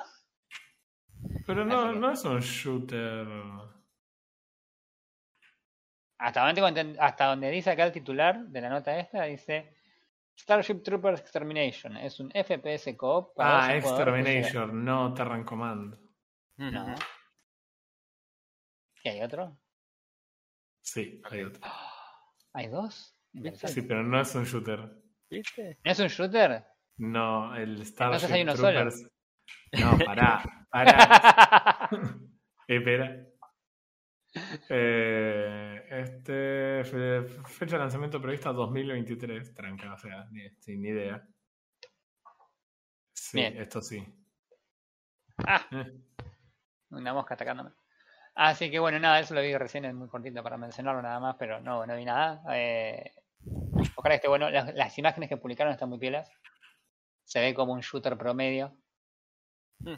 Pero no, que- no es un shooter. Hasta donde, hasta donde dice acá el titular de la nota esta, dice Starship Troopers Extermination. Es un FPS co-op para Ah, 12 jugadores que llega- Exterminator, no Terran Command. No. ¿Y hay otro? Sí, hay otro. ¿Hay dos? Sí, pero no es un shooter. ¿Viste? ¿No es un shooter? No, el Starship hay uno solo. Troopers. No, pará, pará. Espera. Eh, este fe- fecha de lanzamiento prevista 2023, tranca, o sea, ni, sin ni idea. Sí, Bien. esto sí. ah, Eh, una mosca atacándome. Así que bueno, nada, eso lo vi recién, es muy cortito para mencionarlo nada más, pero no, no vi nada. Eh, ojalá esté bueno. Las, las imágenes que publicaron están muy pielas. Se ve como un shooter promedio.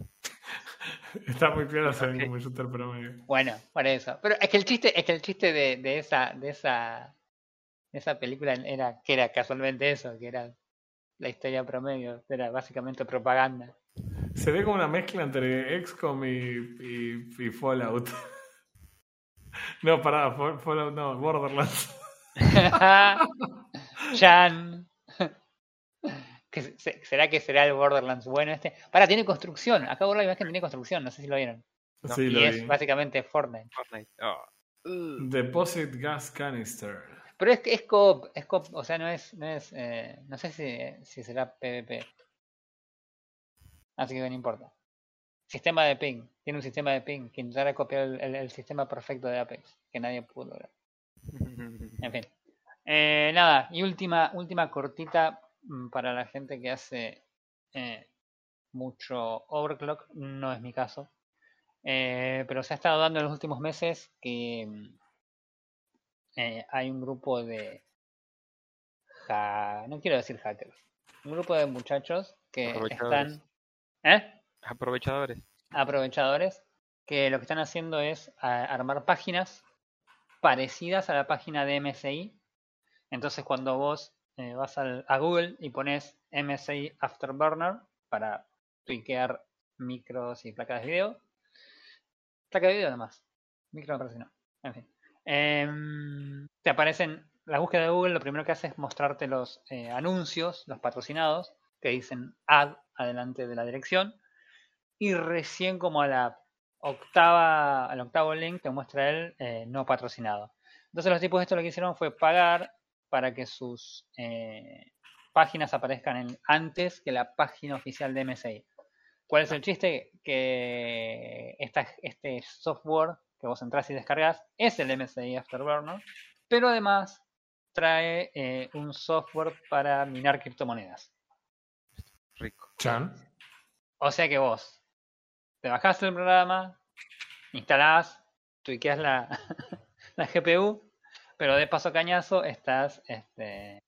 Está muy piola, se ve como un shooter promedio. Bueno, por eso. Pero es que el chiste, es que el chiste de, de esa, de esa, de esa película era que era casualmente eso, que era la historia promedio, era básicamente propaganda. Se ve como una mezcla entre XCOM y, y, y Fallout. No, pará, Fall- Fallout no, Borderlands. Chan. ¿Que se- ¿Será que será el Borderlands bueno este? Para, tiene construcción. Acá borra la imagen tiene construcción, no sé si lo vieron. No, Sí, Y lo es vi. básicamente Fortnite. Fortnite. Oh. Deposit Gas Canister. Pero es que es coop, es coop, o sea, no es, no es, eh, no sé si, si será PvP. Así que no importa. Sistema de ping, tiene un sistema de ping que intentará copiar el, el- el sistema perfecto de Apex, que nadie pudo lograr. En fin. Eh, nada, y última, última cortita mm, para la gente que hace eh, mucho overclock, no es mi caso. Eh, pero se ha estado dando en los últimos meses que mm, eh, hay un grupo de ja- no quiero decir hackers, un grupo de muchachos que están ¿eh? Aprovechadores. aprovechadores que lo que están haciendo es armar páginas parecidas a la página de MSI. Entonces cuando vos eh, vas al- a Google y pones MSI Afterburner para tweakear micros y placas de video. Placa de video además. Micro me parece no. En fin. Em, te aparecen la búsqueda de Google, lo primero que hace es mostrarte los eh, anuncios, los patrocinados, que dicen ad adelante de la dirección. Y recién como a la octava, al octavo link te muestra el eh, no patrocinado. Entonces los tipos de esto lo que hicieron fue pagar para que sus eh, páginas aparezcan antes que la página oficial de MSI. ¿Cuál es el chiste? Que este software que vos entras y descargas es el MSI Afterburner, pero además trae eh, un software para minar criptomonedas. Rico. Chan. O sea que vos te bajás el programa, instalás, tweakeas la, la GPU, pero de paso cañazo estás este,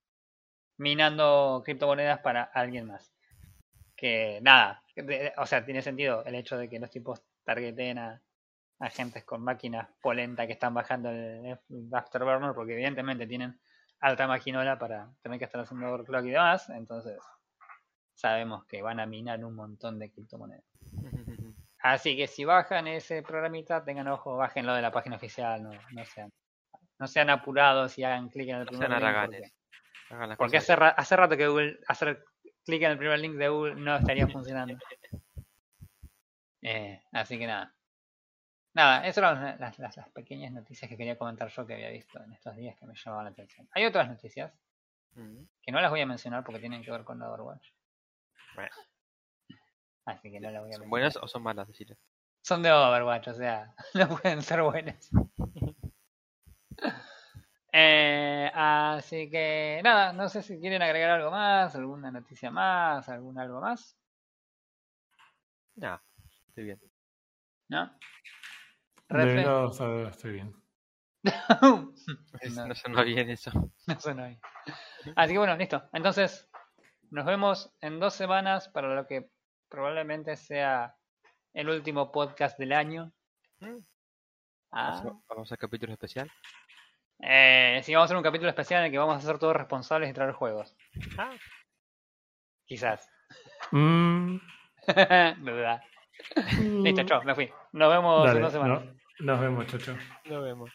minando criptomonedas para alguien más. Que nada, de- o sea, tiene sentido el hecho de que los tipos targeten a, a gentes con máquinas polenta que están bajando el, el Afterburner, porque evidentemente tienen alta maquinola para tener que estar haciendo overclock y demás. Entonces, sabemos que van a minar un montón de criptomonedas. Así que si bajan ese programita, tengan ojo, bájenlo de la página oficial, no, no sean, no sean apurados y hagan clic en el No primer sean link. Porque, porque hace, ra- hace rato que Google hacer clic en el primer link de Google no estaría funcionando. Eh, así que nada. Nada, esas eran las, las- las pequeñas noticias que quería comentar yo que había visto en estos días que me llamaban la atención. Hay otras noticias Mm. que no las voy a mencionar porque tienen que ver con la Overwatch. Bueno. Así que no las voy a ¿Son buenas o son malas? Decirle. Son de Overwatch, o sea, no pueden ser buenas. Eh, así que nada, no sé si quieren agregar algo más, alguna noticia más, algún algo más, Nah, estoy bien. ¿no? De Refe. no, está- estoy bien. no, No, no sonó bien eso. no sonó ahí. Así que bueno, listo. Entonces, nos vemos en dos semanas para lo que probablemente sea el último podcast del año. Mm. Ah. Vamos, a- capítulo especial. Eh, sí, vamos a hacer un capítulo especial en el que vamos a ser todos responsables y traer juegos. Ah. Quizás. Mm, Duda. Listo, chao, me fui. Nos vemos en dos semanas. no- nos vemos, chocho. Nos vemos.